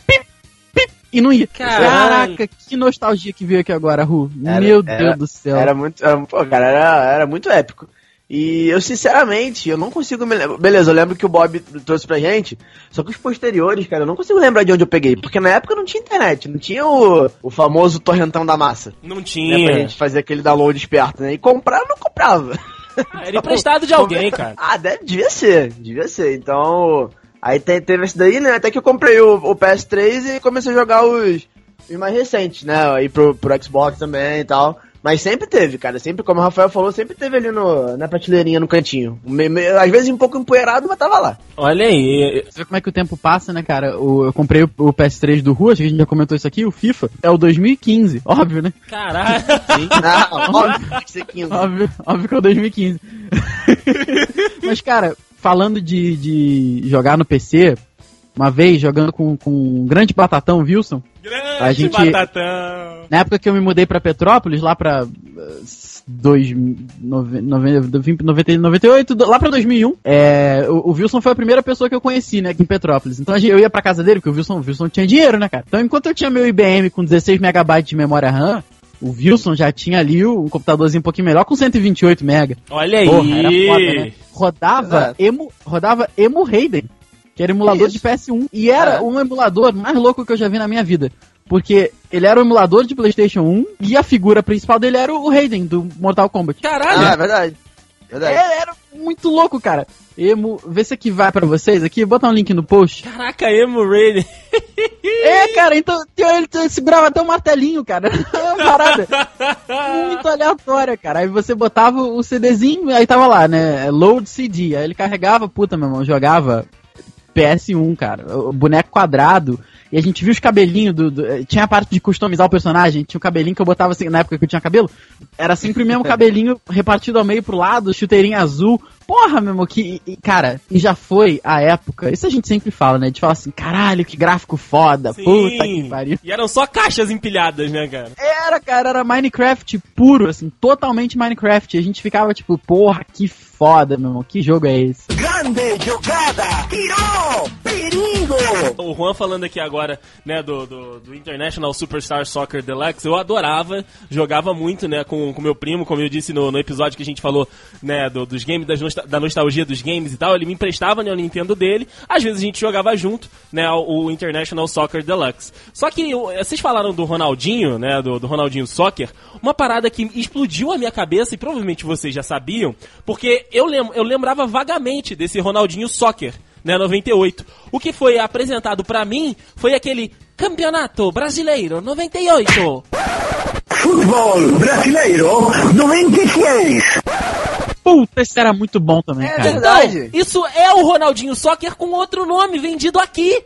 Speaker 2: pip, pip, e não ia.
Speaker 3: Caralho.
Speaker 2: Caraca, que nostalgia que veio aqui agora, Ru.
Speaker 4: Era-
Speaker 2: Meu
Speaker 4: era-
Speaker 2: Deus do céu.
Speaker 4: Era muito. Era, pô, cara, era, era muito épico. E eu, sinceramente, eu não consigo me lembrar. Beleza, eu lembro que o Bob trouxe pra gente. Só que os posteriores, cara, eu não consigo lembrar de onde eu peguei. Porque na época não tinha internet, não tinha o, o famoso torrentão da massa.
Speaker 3: Não
Speaker 4: Né, pra
Speaker 3: tinha.
Speaker 4: gente fazer aquele download esperto, né? E comprar, eu não comprava.
Speaker 3: Era emprestado de alguém, cara.
Speaker 4: Ah, deve, devia ser, devia ser. Então, aí te- teve esse daí, né? Até que eu comprei o, o PS3 e comecei a jogar os, os mais recentes, né? Aí pro, pro Xbox também e tal. Mas sempre teve, cara. Sempre, como o Rafael falou, sempre teve ali no, na prateleirinha, no cantinho. Me- me- às vezes um pouco empoeirado, mas tava lá.
Speaker 3: Olha aí.
Speaker 2: Você vê como é que o tempo passa, né, cara? O- eu comprei o, o PS3 do Rua, acho que a gente já comentou isso aqui, o FIFA. É o 2015, óbvio, né?
Speaker 3: Caralho.
Speaker 4: Não, óbvio, tem que 15.
Speaker 2: Óbvio, óbvio que é o 2015. Mas, cara, falando de, de jogar no PC, uma vez jogando com, com um grande batatão, Wilson,
Speaker 3: Grande
Speaker 2: A gente-
Speaker 3: batatão.
Speaker 2: na época que eu me mudei pra Petrópolis, lá eh, 90, 98, do- lá pra 2001, é, o, o Wilson foi a primeira pessoa que eu conheci, né, aqui em Petrópolis. Então a gente- eu ia pra casa dele, porque o Wilson, o Wilson tinha dinheiro, né, cara? Então enquanto eu tinha meu IBM com 16 MB de memória RAM, o Wilson já tinha ali um computadorzinho um pouquinho melhor com 128 MB.
Speaker 3: Olha aí.
Speaker 2: Porra, era foda, né? Rodava
Speaker 4: Exato.
Speaker 2: emu, rodava emu Raiden, que era emulador
Speaker 4: Isso.
Speaker 2: de PS1. E era
Speaker 4: É.
Speaker 2: um emulador mais louco que eu já vi na minha vida. Porque ele era um emulador de PlayStation 1 e a figura principal dele era o Raiden, do Mortal Kombat.
Speaker 3: Caralho.
Speaker 4: Ah, é verdade. Verdade.
Speaker 2: É, era muito louco, cara. Emo, vê se aqui vai pra vocês aqui, botar um link no post.
Speaker 3: Caraca, Emo Raiden.
Speaker 2: É, cara, então ele, segurava até o martelinho, cara. É uma parada muito aleatória, cara. Aí você botava o CDzinho, aí tava lá, né? Load CD. Aí ele carregava, puta, meu irmão, jogava PS1, cara. O boneco quadrado. E a gente viu os cabelinhos do, do, eh, Tinha a parte de customizar o personagem. Tinha o cabelinho que eu botava assim, na época que eu tinha cabelo. Era sempre o mesmo cabelinho repartido ao meio pro lado, chuteirinho azul. Porra, meu irmão, que. e, Cara, e já foi a época. Isso a gente sempre fala, né? A gente fala assim, caralho, que gráfico foda. Puta que pariu.
Speaker 3: E eram só caixas empilhadas, né, cara?
Speaker 2: Era, cara, era Minecraft puro, assim, totalmente Minecraft. E a gente ficava tipo, porra, que foda, meu irmão. Que jogo é esse?
Speaker 6: Grande jogada! Tirou! Perigo!
Speaker 3: O Juan falando aqui agora, né, do, do, do International Superstar Soccer Deluxe, eu adorava, jogava muito, né, com o meu primo, como eu disse no, no episódio que a gente falou, né, do- dos games, das da nostalgia dos games e tal, ele me emprestava né, o Nintendo dele, às vezes a gente jogava junto, né, o, International Soccer Deluxe. Só que eu- vocês falaram do Ronaldinho, né, do, do Ronaldinho Soccer, uma parada que explodiu a minha cabeça e provavelmente vocês já sabiam, porque eu, lem eu lembrava vagamente desse Ronaldinho Soccer, né, 98. O que foi apresentado pra mim foi aquele Campeonato Brasileiro 98.
Speaker 6: Futebol brasileiro 96!
Speaker 2: Puta, esse era muito bom também,
Speaker 4: É
Speaker 2: cara.
Speaker 4: verdade.
Speaker 3: Então, isso é o Ronaldinho Soccer com outro nome vendido aqui.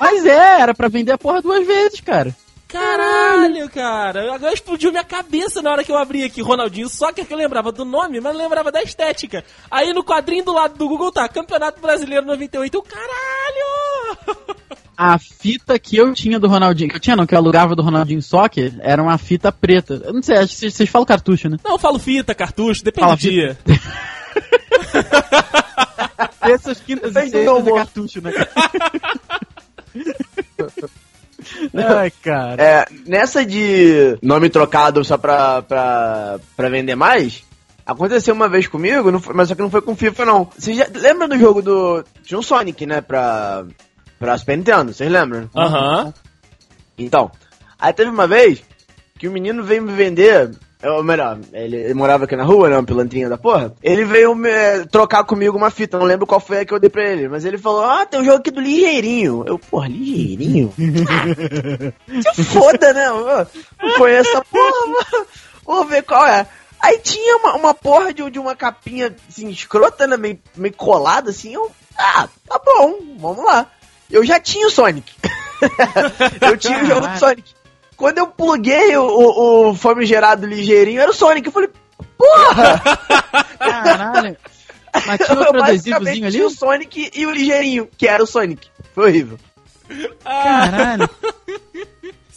Speaker 2: Mas é, era pra vender a porra duas vezes, cara.
Speaker 3: Caralho, cara. Agora explodiu minha cabeça na hora que eu abri aqui Ronaldinho Soccer, que eu lembrava do nome, mas não lembrava da estética. Aí no quadrinho do lado do Google tá Campeonato Brasileiro 98. Eu, caralho!
Speaker 2: A fita que eu tinha do Ronaldinho, que eu tinha não, que eu alugava do Ronaldinho Soccer, era uma fita preta. Eu não sei, acho que vocês, falam cartucho, né?
Speaker 3: Não, eu falo fita, cartucho, depende
Speaker 2: Fala
Speaker 3: do dia.
Speaker 2: Essas quintas e sextas é cartucho, né? Ai, cara.
Speaker 4: É, nessa de nome trocado só pra, pra, pra vender mais, aconteceu uma vez comigo, não foi- mas só que não foi com FIFA, não. Vocês já lembram do jogo do. Tinha um Sonic, né? Pra. Pra Super Nintendo, vocês lembram?
Speaker 3: Aham.
Speaker 4: Então, aí teve uma vez que o menino veio me vender. Ou melhor, ele, ele morava aqui na rua, né? Uma pilantrinha da porra. Ele veio me, eh, trocar comigo uma fita, não lembro qual foi a que eu dei pra ele. Mas ele falou: Ah, tem um jogo aqui do Ligeirinho. Eu, porra, Ligeirinho? Ah, se foda, né? Eu não conheço essa porra, vou ver qual é. Aí tinha uma, uma porra de, de uma capinha assim, escrota, né? Meio, meio colada assim. Eu, ah, tá bom, vamos lá. Eu já tinha o Sonic. eu tinha o jogo do Sonic. Quando eu pluguei o, o, o famigerado ligeirinho, era o Sonic. Eu falei, porra!
Speaker 2: Caralho. Mas tinha
Speaker 4: Eu
Speaker 2: outro
Speaker 4: basicamente
Speaker 2: adesivozinho ali?
Speaker 4: tinha o Sonic e o ligeirinho, que era o Sonic. Foi horrível.
Speaker 2: Caralho.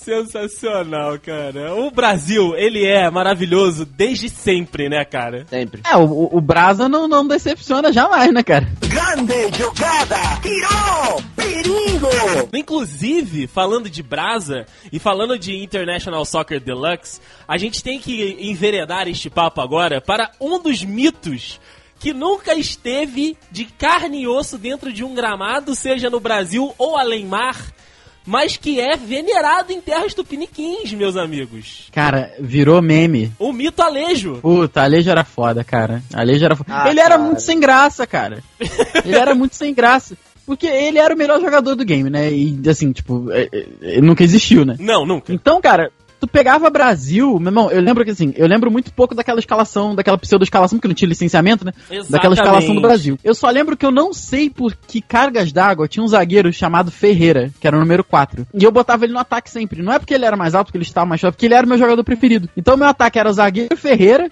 Speaker 3: Sensacional, cara. O Brasil, ele é maravilhoso desde sempre, né, cara?
Speaker 4: Sempre.
Speaker 2: É, o, o Brasa não, não decepciona jamais, né, cara?
Speaker 6: Grande jogada! Tirou! Perigo!
Speaker 3: Inclusive, falando de Brasa e falando de International Soccer Deluxe, a gente tem que enveredar este papo agora para um dos mitos que nunca esteve de carne e osso dentro de um gramado, seja no Brasil ou além mar, mas que é venerado em terras tupiniquins, meus amigos.
Speaker 2: Cara, virou meme.
Speaker 3: O mito Alejo.
Speaker 2: Puta, Alejo era foda, cara. Alejo era foda.
Speaker 4: Ah,
Speaker 2: ele era
Speaker 4: cara.
Speaker 2: muito sem graça, cara. Ele era muito sem graça. Porque ele era o melhor jogador do game, né? E assim, tipo, é- é- ele nunca existiu, né?
Speaker 3: Não, nunca.
Speaker 2: Então, cara, tu pegava Brasil, meu irmão, eu lembro que assim, eu lembro muito pouco daquela escalação, daquela pseudo-escalação, porque não tinha licenciamento, né? Daquela escalação do Brasil. Eu só lembro que eu não sei por que cargas d'água tinha um zagueiro chamado Ferreira, que era o número 4. E eu botava ele no ataque sempre. Não é porque ele era mais alto, porque ele estava mais forte, porque ele era o meu jogador preferido. Então meu ataque era o zagueiro Ferreira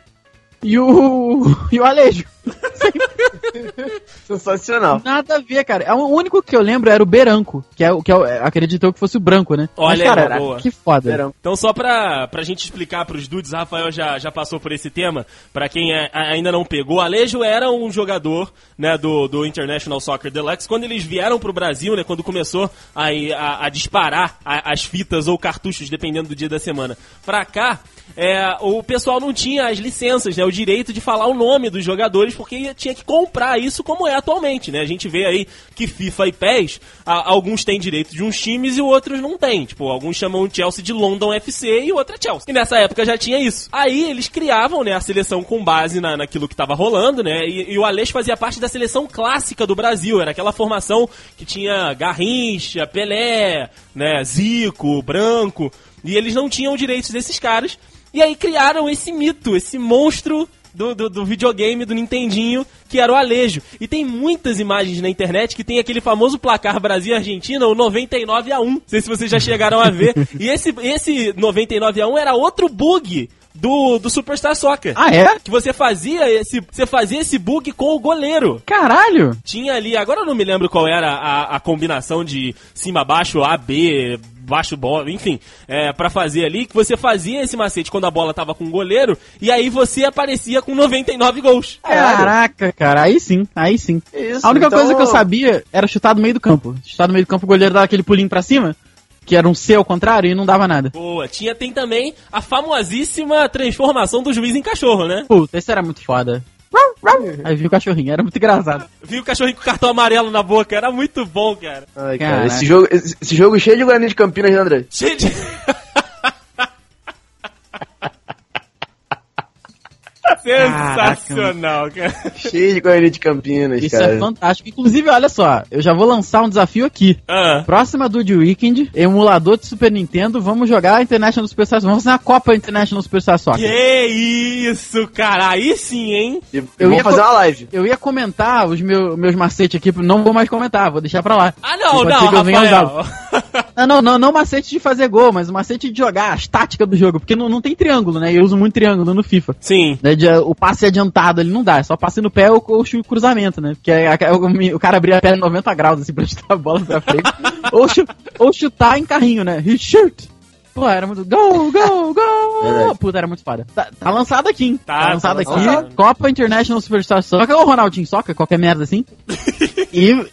Speaker 2: e o. e o Alejo.
Speaker 4: Sensacional.
Speaker 2: Nada a ver, cara. É, O único que eu lembro era o Beranco, que é o que é o- acreditou que fosse o branco, né?
Speaker 3: Olha,
Speaker 2: Mas, cara,
Speaker 3: boa.
Speaker 2: que foda.
Speaker 4: Beranco.
Speaker 3: Então, só pra, pra gente explicar pros dudes, o Rafael já, já passou por esse tema. Pra quem é- ainda não pegou, Alejo era um jogador né, do, do International Soccer Deluxe. Quando eles vieram pro Brasil, né, quando começou a, a, a disparar a- as fitas ou cartuchos, dependendo do dia da semana, pra cá, é, o pessoal não tinha as licenças, né, o direito de falar o nome dos jogadores, porque tinha que comprar isso como é atualmente, né? A gente vê aí que FIFA e PES, a- alguns têm direito de uns times e outros não têm. Tipo, alguns chamam o Chelsea de London FC e o outro é Chelsea. E nessa época já tinha isso. Aí eles criavam, né, a seleção com base na, naquilo que tava rolando, né? E, e o Aleixo fazia parte da seleção clássica do Brasil. Era aquela formação que tinha Garrincha, Pelé, né, Zico, Branco. E eles não tinham direitos desses caras. E aí criaram esse mito, esse monstro do, do, do videogame, do Nintendinho, que era o Alejo. E tem muitas imagens na internet que tem aquele famoso placar Brasil-Argentina, o 99 a 1. Não sei se vocês já chegaram a ver. E esse, esse 99 a 1 era outro bug do, do Superstar Soccer.
Speaker 2: Ah, é?
Speaker 3: Que você fazia esse, você fazia esse bug com o goleiro.
Speaker 2: Caralho!
Speaker 3: Tinha ali, agora eu não me lembro qual era a, a combinação de cima, baixo, A, B, baixo, bola, enfim, é, para fazer ali, que você fazia esse macete quando a bola tava com o goleiro, e aí você aparecia com 99 gols.
Speaker 2: Caraca, cara, aí sim, aí sim.
Speaker 4: Isso,
Speaker 2: A única
Speaker 4: então-
Speaker 2: coisa que eu sabia era chutar do meio do campo. Chutar do meio do campo, o goleiro dava aquele pulinho pra cima, que era um C ao contrário e não dava nada.
Speaker 3: Boa, tinha, tem também a famosíssima transformação do juiz em cachorro, né?
Speaker 2: Puta, esse era muito foda. Aí vi o cachorrinho, era muito engraçado.
Speaker 3: Viu o cachorrinho com cartão amarelo na boca, era muito bom, cara.
Speaker 4: Ai, cara,
Speaker 2: Caraca.
Speaker 4: esse jogo, esse, esse jogo cheio de Guarani de Campinas, né, André?
Speaker 3: Cheio de... Sensacional, cara.
Speaker 4: Cheio de Guarani de Campinas,
Speaker 2: Isso
Speaker 4: cara.
Speaker 2: é fantástico. Inclusive, olha só, eu já vou lançar um desafio aqui.
Speaker 3: Ah,
Speaker 2: Próxima do The Weekend, emulador de Super Nintendo, vamos jogar International Superstar Soccer. Vamos fazer uma Copa International Superstar Soccer.
Speaker 3: que isso, cara. Aí sim, hein?
Speaker 4: E
Speaker 2: Eu ia
Speaker 4: fazer uma live.
Speaker 2: Eu ia comentar os meu- meus macetes aqui, não vou mais comentar, vou deixar pra lá.
Speaker 3: Ah, não, não, Rafael.
Speaker 2: Não, não, não, não macete de fazer gol, mas o macete de jogar, as táticas do jogo, porque não, não tem triângulo, né? Eu uso muito triângulo no FIFA.
Speaker 3: Sim.
Speaker 2: Né, de- o passe adiantado ele não dá, é só passe no pé ou, ou cruzamento, né? Porque é- o, o cara abria a perna em 90 graus, assim, pra chutar a bola pra frente. ou, chu- ou chutar em carrinho, né? He shoot! Pô, era muito. Gol, gol, gol! Puta, era muito foda. Tá, tá lançado aqui, hein?
Speaker 3: Tá,
Speaker 2: Tá, lançado
Speaker 3: tá
Speaker 2: aqui.
Speaker 3: lançado.
Speaker 2: Copa International Superstar Soccer ou Ronaldinho Soccer, qualquer merda assim. e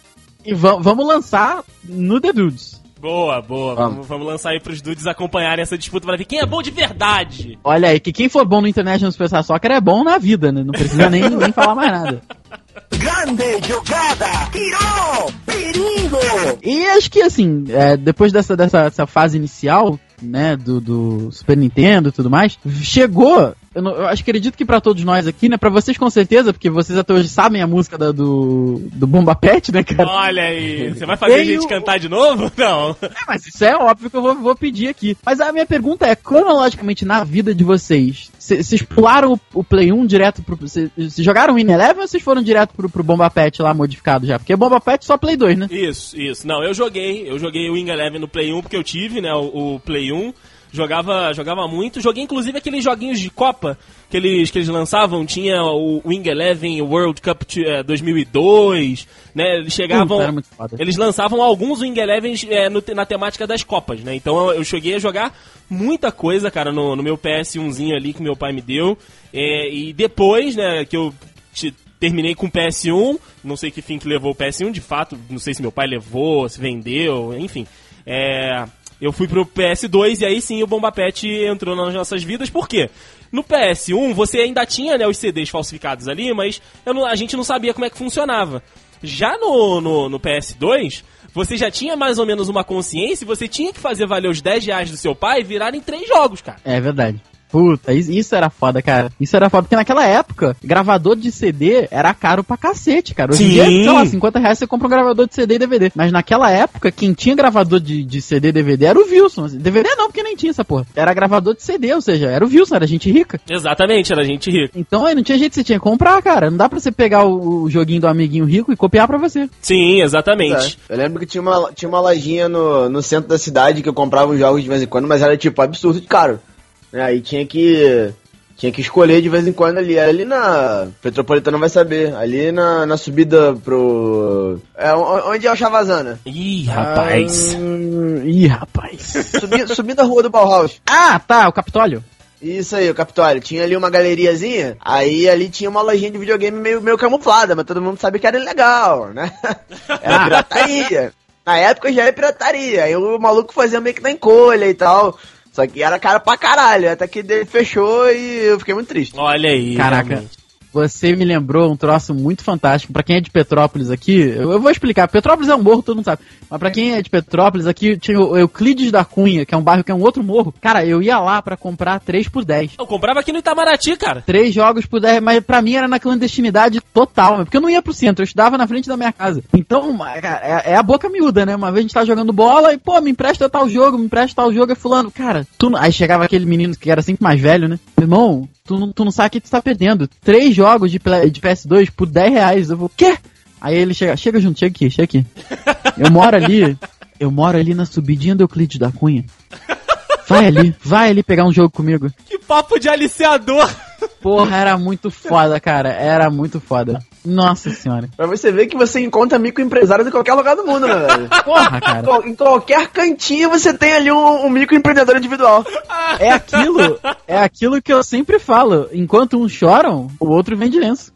Speaker 2: e va- vamos lançar no The Dudes.
Speaker 3: Boa, boa. Vamos,
Speaker 4: Vamos.
Speaker 3: vamos lançar aí pros dudes acompanharem essa disputa pra ver quem é bom de verdade.
Speaker 2: Olha aí, que quem for bom no International Superstar Soccer é bom na vida, né? Não precisa nem, nem falar mais nada.
Speaker 6: Grande jogada. Tirou. Perigo.
Speaker 2: E acho que assim, é, depois dessa, dessa, dessa fase inicial, né, do, do Super Nintendo e tudo mais, chegou. Eu, não- eu acho que acredito que pra todos nós aqui, né? Pra vocês com certeza, porque vocês até hoje sabem a música da- do, do Bomba Pet, né, cara?
Speaker 3: Olha aí. Você vai fazer a
Speaker 2: Tem
Speaker 3: gente
Speaker 2: o-
Speaker 3: cantar de novo? Não.
Speaker 2: É, mas isso é óbvio que eu vou, vou pedir aqui. Mas a minha pergunta é, cronologicamente, na vida de vocês, cê- vocês pularam o, o Play 1 direto pro... Vocês jogaram o In Eleven ou vocês foram direto pro, pro Bomba Pet lá modificado já? Porque Bomba Pet só Play 2, né?
Speaker 3: Isso, isso. Não, eu joguei. Eu joguei o Wing Eleven no Play 1 porque eu tive, né? O, o Play 1. Jogava, jogava muito. Joguei inclusive aqueles joguinhos de Copa que eles, que eles lançavam. Tinha o Wing Eleven World Cup eh, 2002, né? Eles chegavam.
Speaker 2: Puta.
Speaker 3: Eles lançavam alguns Wing Elevens é, no na temática das Copas, né? Então eu, eu cheguei a jogar muita coisa, cara, no, no meu PS1zinho ali que meu pai me deu. É, e depois, né, que eu te- terminei com o PS1, não sei que fim que levou o PS1, de fato, não sei se meu pai levou, se vendeu, enfim. É, eu fui pro PS2 e aí sim o Bomba Pet entrou nas nossas vidas, por quê? No PS1 você ainda tinha né, os CDs falsificados ali, mas não- a gente não sabia como é que funcionava. Já no, no, no PS2, você já tinha mais ou menos uma consciência e você tinha que fazer valer os 10 reais do seu pai virarem três jogos, cara.
Speaker 2: É verdade. Puta, is- isso era foda, cara. Isso era foda, porque naquela época, gravador de CD era caro pra cacete, cara. Hoje em dia, sei lá, 50 reais você compra um gravador de CD e DVD. Mas naquela época, quem tinha gravador de, de CD e DVD era o Wilson. assim. DVD não, porque nem tinha essa porra. Era gravador de CD, ou seja, era o Wilson, era gente rica.
Speaker 3: Exatamente, era gente rica.
Speaker 2: Então aí não tinha jeito, você tinha que comprar, cara. Não dá pra você pegar o, o joguinho do amiguinho rico e copiar pra você.
Speaker 3: Sim, exatamente.
Speaker 4: É. Eu lembro que tinha uma, tinha uma lojinha no, no centro da cidade que eu comprava os jogos de vez em quando, mas era tipo absurdo de caro. Né, Aí tinha que. Tinha que escolher de vez em quando ali. Ali na. Petropolitano vai saber. Ali na, na subida pro. É, onde é o Chavazana?
Speaker 3: Ih, rapaz.
Speaker 2: Ah, ih, rapaz.
Speaker 4: Subi, subindo a rua do Bauhaus.
Speaker 2: ah, tá, o Capitólio.
Speaker 4: Isso aí, o Capitólio. Tinha ali uma galeriazinha, aí ali tinha uma lojinha de videogame meio, meio camuflada, mas todo mundo sabia que era ilegal, né? Era pirataria. Na época já era pirataria. Aí o maluco fazia meio que na encolha e tal. Só que era caro pra caralho. Até que ele fechou e eu fiquei muito triste.
Speaker 3: Olha aí.
Speaker 2: Caraca.
Speaker 3: realmente.
Speaker 2: Você me lembrou um troço muito fantástico. Pra quem é de Petrópolis aqui, eu, vou explicar. Petrópolis é um morro, todo mundo sabe. Mas pra quem é de Petrópolis, aqui tinha o Euclides da Cunha, que é um bairro que é um outro morro. Cara, eu ia lá pra comprar 3 por 10.
Speaker 3: Eu comprava aqui no Itamaraty, cara.
Speaker 2: Três jogos por 10, mas pra mim era na clandestinidade total, porque eu não ia pro centro, eu estudava na frente da minha casa. Então, cara, é, é a boca miúda, né? Uma vez a gente tá jogando bola e, pô, me empresta tal jogo, me empresta tal jogo, é fulano. Cara, tu não... Aí chegava aquele menino que era sempre mais velho, né? Irmão, tu não, tu não sabe o que tu tá perdendo. Três jogos de, de PS2 por 10 reais. Eu vou, quê? Aí ele chega, chega junto, chega aqui, chega aqui. Eu moro ali, eu moro ali na subidinha do Euclides da Cunha. Vai ali, vai ali pegar um jogo comigo.
Speaker 3: Que papo de aliciador.
Speaker 2: Porra, era muito foda, cara. Era muito foda. Nossa senhora.
Speaker 4: Pra você ver que você encontra microempresários em qualquer lugar do mundo, né, velho?
Speaker 2: Porra, cara.
Speaker 4: Em qualquer cantinho você tem ali um, um microempreendedor individual.
Speaker 2: É aquilo, é aquilo que eu sempre falo. Enquanto uns choram, o outro vende lenço.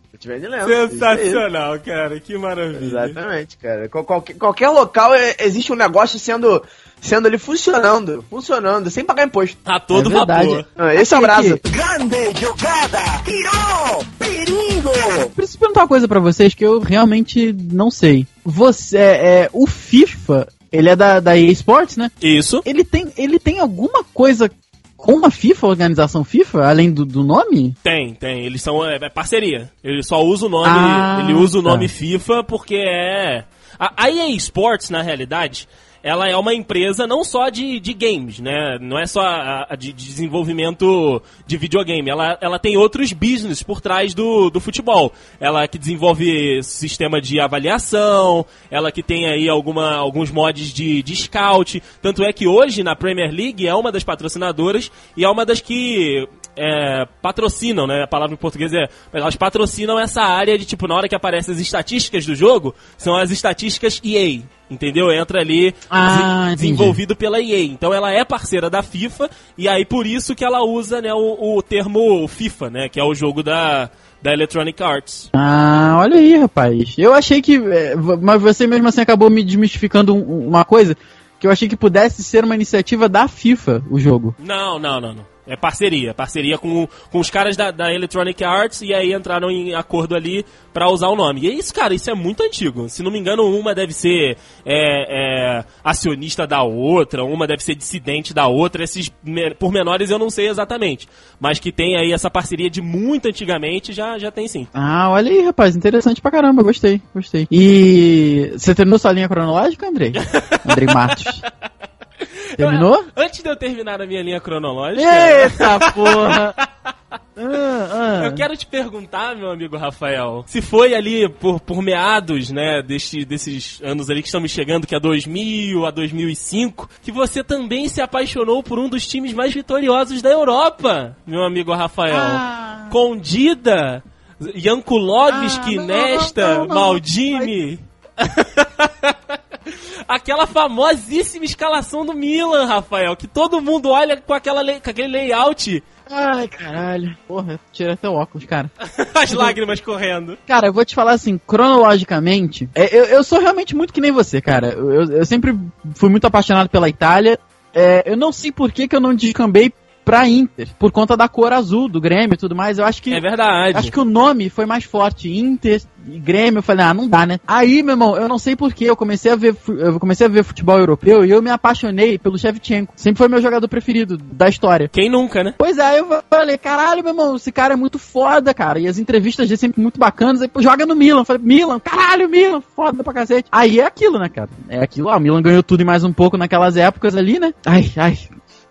Speaker 3: Sensacional, cara. Que maravilha.
Speaker 4: Exatamente, cara. Qual- qualquer, qualquer local é- existe um negócio sendo, sendo ali funcionando, funcionando, sem pagar imposto.
Speaker 3: A todo
Speaker 2: É verdade.
Speaker 3: vapor.
Speaker 4: Ah, Esse é o brasa.
Speaker 6: Grande jogada. Tirou. Perigo.
Speaker 2: Preciso perguntar uma coisa pra vocês que eu realmente não sei. Você, é, é, o FIFA, ele é da, da EA Sports, né?
Speaker 3: Isso.
Speaker 2: Ele tem, ele tem alguma coisa com a FIFA, a organização FIFA, além do, do nome?
Speaker 3: Tem, tem. Eles são é, é parceria. Ele só usa o nome.
Speaker 2: Ah,
Speaker 3: ele usa o
Speaker 2: tá.
Speaker 3: nome FIFA porque é. A, a EA Sports, na realidade, ela é uma empresa não só de, de games, né? Não é só a, a de, de desenvolvimento de videogame. Ela, ela tem outros business por trás do, do futebol. Ela que desenvolve sistema de avaliação, ela que tem aí alguma, alguns mods de, de scout. Tanto é que hoje na Premier League é uma das patrocinadoras e é uma das que é, patrocinam, né? A palavra em português é. Elas patrocinam essa área de tipo, na hora que aparecem as estatísticas do jogo, são as estatísticas EA. Entendeu? Entra ali
Speaker 2: Ah,
Speaker 3: desenvolvido pela EA. Então ela é parceira da FIFA e aí por isso que ela usa né, o, o termo FIFA, né? Que é o jogo da, da Electronic Arts.
Speaker 2: Ah, olha aí, rapaz. Eu achei que. é, Mas você mesmo assim acabou me desmistificando um- uma coisa. Que eu achei que pudesse ser uma iniciativa da FIFA, o jogo.
Speaker 3: Não, não, não, não. É parceria. Parceria com, com os caras da, da Electronic Arts e aí entraram em acordo ali pra usar o nome. E é isso, cara, isso é muito antigo. Se não me engano, uma deve ser é, é, acionista da outra, uma deve ser dissidente da outra. Esses me- pormenores eu não sei exatamente. Mas que tem aí essa parceria de muito antigamente, já, já tem sim.
Speaker 2: Ah, olha aí, rapaz. Interessante pra caramba. Gostei, gostei. E. Você terminou sua linha cronológica, Andrei? Andrei Matos. Terminou?
Speaker 3: Antes de eu terminar a minha linha cronológica.
Speaker 2: Eita porra! Ah, ah.
Speaker 3: Eu quero te perguntar, meu amigo Rafael, se foi ali por, por meados, né, deste, desses anos ali que estamos chegando, que é 2000 a 2005, que você também se apaixonou por um dos times mais vitoriosos da Europa, meu amigo Rafael.
Speaker 2: Ah.
Speaker 3: Com Dida, Jankulovski,
Speaker 2: Ah,
Speaker 3: Nesta. Maldini. Aquela famosíssima escalação do Milan, Rafael, que todo mundo olha com, aquela com aquele layout,
Speaker 2: Ai, caralho. Porra, tira até o óculos, cara.
Speaker 3: as lágrimas correndo.
Speaker 2: Cara, eu vou te falar assim, cronologicamente, é, eu, eu sou realmente muito que nem você, cara. Eu, eu- eu sempre fui muito apaixonado pela Itália. É, eu não sei por que, que eu não descambei pra Inter, por conta da cor azul do Grêmio e tudo mais. Eu acho que
Speaker 3: É verdade.
Speaker 2: Acho que o nome foi mais forte. Inter e Grêmio, eu falei, ah, não dá, né? Aí, meu irmão, eu não sei porquê, eu comecei a ver, eu comecei a ver futebol europeu e eu me apaixonei pelo Shevchenko. Sempre foi meu jogador preferido da história.
Speaker 3: Quem nunca, né?
Speaker 2: Pois é, eu falei, caralho, meu irmão, esse cara é muito foda, cara. E as entrevistas dele sempre muito bacanas. Aí, joga no Milan. Eu falei, Milan, caralho, Milan, foda pra cacete. Aí é aquilo, né, cara? É aquilo, ah, o Milan ganhou tudo e mais um pouco naquelas épocas ali, né? Ai, ai,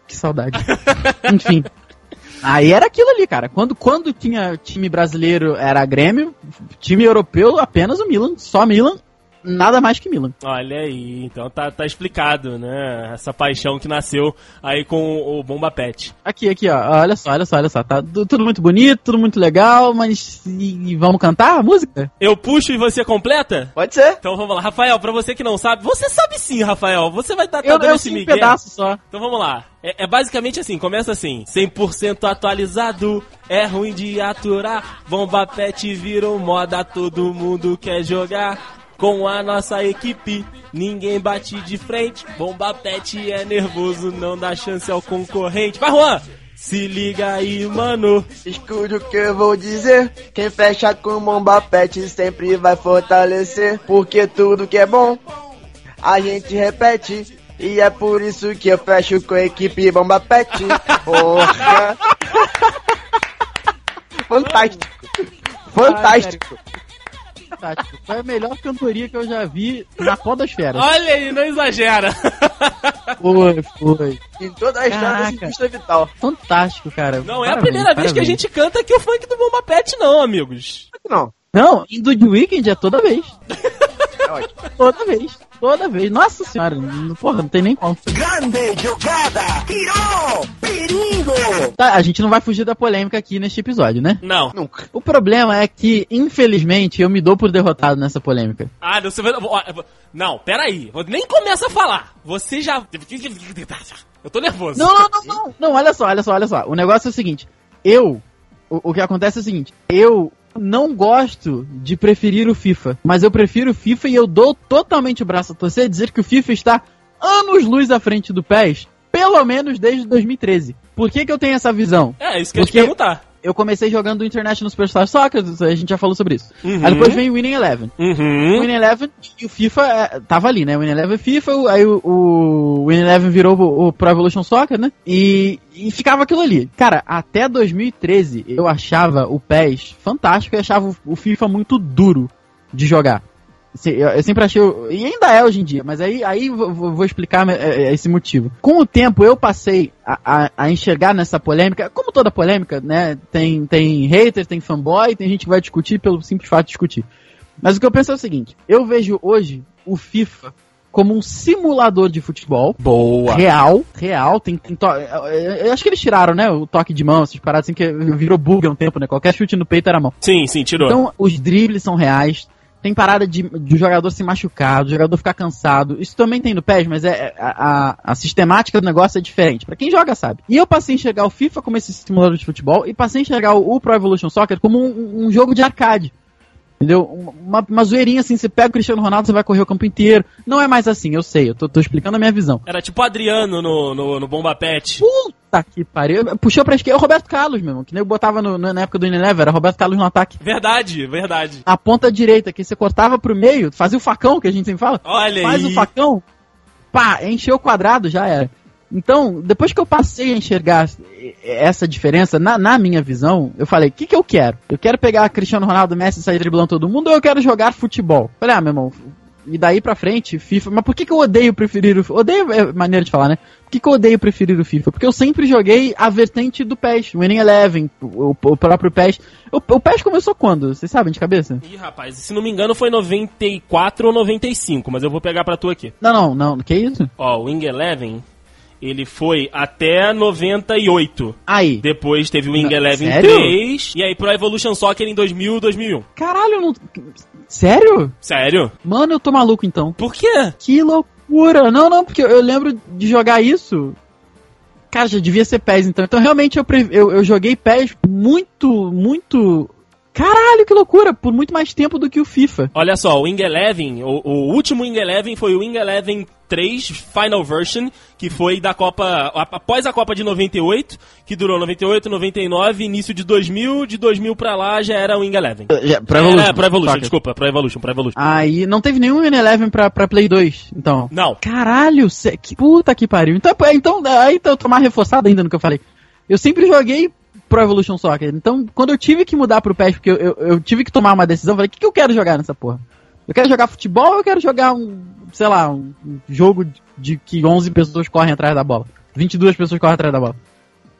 Speaker 2: que saudade. Enfim. Aí era aquilo ali, cara. Quando, quando tinha time brasileiro era Grêmio, time europeu apenas o Milan, só Milan, nada mais que Milan.
Speaker 3: Olha aí, então tá, tá explicado, né? Essa paixão que nasceu aí com o Bomba Pet.
Speaker 2: Aqui, aqui, ó. Olha só, olha só, olha só. Tá tu- tudo muito bonito, tudo muito legal, mas e, e vamos cantar a música?
Speaker 3: Eu puxo e você completa?
Speaker 4: Pode ser.
Speaker 3: Então vamos lá. Rafael, pra você que não sabe, você sabe sim, Rafael. Você vai estar tá,
Speaker 2: eu
Speaker 3: dando
Speaker 2: eu
Speaker 3: esse
Speaker 2: sei um pedaço só.
Speaker 3: Então vamos lá. É, é basicamente assim, começa assim. 100% atualizado, é ruim de aturar. Bomba Pet virou moda, todo mundo quer jogar. Com a nossa equipe, ninguém bate de frente. Bomba Pet é nervoso, não dá chance ao concorrente. Vai, Juan! Se liga aí, mano.
Speaker 4: Escute o que eu vou dizer. Quem fecha com bomba pet sempre vai fortalecer. Porque tudo que é bom, a gente repete. E é por isso que eu fecho com a equipe bomba pet. Porra. Fantástico. Fantástico.
Speaker 2: Fantástico. Foi a melhor cantoria que eu já vi na podosfera.
Speaker 3: Olha aí, não exagera.
Speaker 2: Foi, foi.
Speaker 4: Em toda a história indústria vital.
Speaker 2: Fantástico, cara.
Speaker 3: Não é a
Speaker 2: Parabéns,
Speaker 3: primeira vez que a
Speaker 2: parabéns.
Speaker 3: gente canta aqui o funk do Bomba Pet, não, amigos.
Speaker 4: Não.
Speaker 2: Não, indo de weekend é toda vez.
Speaker 4: É ótimo.
Speaker 2: Toda vez. Toda vez. Nossa senhora. não- Porra, não tem nem como.
Speaker 6: Grande jogada. Tirou. Perigo.
Speaker 2: Tá, a gente não vai fugir da polêmica aqui neste episódio, né?
Speaker 3: Não.
Speaker 4: Nunca.
Speaker 2: O problema é que, infelizmente, eu me dou por derrotado nessa polêmica.
Speaker 3: Ah, você vai. Não, peraí. Nem começa a falar. Você já. Eu tô nervoso.
Speaker 2: Não, não, não, não. Não, olha só, olha só, olha só. O negócio é o seguinte. Eu. O, o que acontece é o seguinte. Eu não gosto de preferir o FIFA. Mas eu prefiro o FIFA e eu dou totalmente o braço a torcer dizer que o FIFA está anos luz à frente do PES. Pelo menos desde 2013. Por que, que eu tenho essa visão?
Speaker 3: É, isso que eu ia te
Speaker 2: Porque-
Speaker 3: perguntar.
Speaker 2: Eu comecei jogando o International Superstar Soccer, a gente já falou sobre isso.
Speaker 3: Uhum.
Speaker 2: Aí depois vem o Winning Eleven. O
Speaker 3: Uhum.
Speaker 2: Winning Eleven e o FIFA é, tava ali, né? O Winning Eleven e FIFA, o- aí o, o Winning Eleven virou o, o Pro Evolution Soccer, né? E, e ficava aquilo ali. Cara, até 2013 eu achava o PES fantástico e achava o, o FIFA muito duro de jogar. Eu, sempre achei. E ainda é hoje em dia, mas aí, aí vou, explicar é, é, esse motivo. Com o tempo eu passei a, a- a enxergar nessa polêmica, como toda polêmica, né? Tem, tem haters, tem fanboy, tem gente que vai discutir pelo simples fato de discutir. Mas o que eu penso é o seguinte: eu vejo hoje o FIFA como um simulador de futebol.
Speaker 3: Boa.
Speaker 2: Real, real, tem, tem eu acho que eles tiraram, né, o toque de mão, essas paradas assim, que virou bug há um tempo, né, qualquer chute no peito era mão.
Speaker 3: Sim, sim, tirou.
Speaker 2: Então, os dribles são reais. Tem parada de, de jogador se machucar, do jogador ficar cansado. Isso também tem no PES, mas é, é- a, a, a sistemática do negócio é diferente. Pra quem joga, sabe. E eu passei a enxergar o FIFA como esse simulador de futebol e passei a enxergar o, o Pro Evolution Soccer como um, um jogo de arcade. Entendeu? Uma, uma zoeirinha assim, você pega o Cristiano Ronaldo, você vai correr o campo inteiro. Não é mais assim, eu sei, eu tô, tô explicando a minha visão.
Speaker 3: Era tipo o Adriano no, no, no Bomba Pet.
Speaker 2: Puta que pariu. Puxou pra esquerda o Roberto Carlos, meu irmão. Que nem eu botava no- na época do Unilever, era Roberto Carlos no ataque.
Speaker 3: Verdade, verdade.
Speaker 2: A ponta direita, que você cortava pro meio, fazia o facão, que a gente sempre fala.
Speaker 3: Olha
Speaker 2: Faz
Speaker 3: aí.
Speaker 2: o facão, pá, encheu o quadrado, já era. Então, depois que eu passei a enxergar essa diferença, na, na minha visão, eu falei, o que, que eu quero? Eu quero pegar Cristiano Ronaldo, Messi e sair driblando todo mundo ou eu quero jogar futebol? Falei, ah, meu irmão, e daí pra frente, FIFA. Mas por que, que eu odeio preferir o. Odeio é maneira de falar, né? Por que, que eu odeio preferir o FIFA? Porque eu sempre joguei a vertente do PES, o Winning Eleven, o, o próprio PES. O, o PES começou quando? Vocês sabem de cabeça?
Speaker 3: Ih, rapaz, se não me engano foi 94 ou 95, mas eu vou pegar pra tu aqui.
Speaker 2: Não, não, não. Que isso?
Speaker 3: Ó, o Wing Eleven, ele foi até 98.
Speaker 2: Aí.
Speaker 3: Depois teve o Wing Eleven
Speaker 2: sério?
Speaker 3: 3, e aí Pro Evolution Soccer em 2000 e 2001.
Speaker 2: Caralho, não. Sério?
Speaker 3: Sério?
Speaker 2: Mano, eu tô maluco então.
Speaker 3: Por quê?
Speaker 2: Que loucura! Não, não, porque eu lembro de jogar isso. Cara, já devia ser PES então. Então realmente eu, eu, eu joguei PES muito, muito. Caralho, que loucura! Por muito mais tempo do que o FIFA.
Speaker 3: Olha só, o Wing Eleven, o, o último Wing Eleven foi o Wing Eleven 3 Final Version, que foi da Copa, após a Copa de 98, que durou 98, 99, início de 2000, de 2000 pra lá já era o Wing Eleven.
Speaker 2: Já, Pro
Speaker 3: É, Pro Evolution,
Speaker 2: Soccer.
Speaker 3: desculpa, Pro Evolution, Pro Evolution.
Speaker 2: Aí não teve nenhum N11 pra, pra Play 2, então.
Speaker 3: Não,
Speaker 2: Caralho, cê- que puta que pariu. Então, então aí então eu tô mais reforçado ainda no que eu falei. Eu sempre joguei Pro Evolution Soccer. Então, quando eu tive que mudar pro PES, porque eu, eu, eu tive que tomar uma decisão, eu falei, o que, que eu quero jogar nessa porra? Eu quero jogar futebol ou eu quero jogar um, sei lá, um jogo de, que 11 pessoas correm atrás da bola? 22 pessoas correm atrás da bola.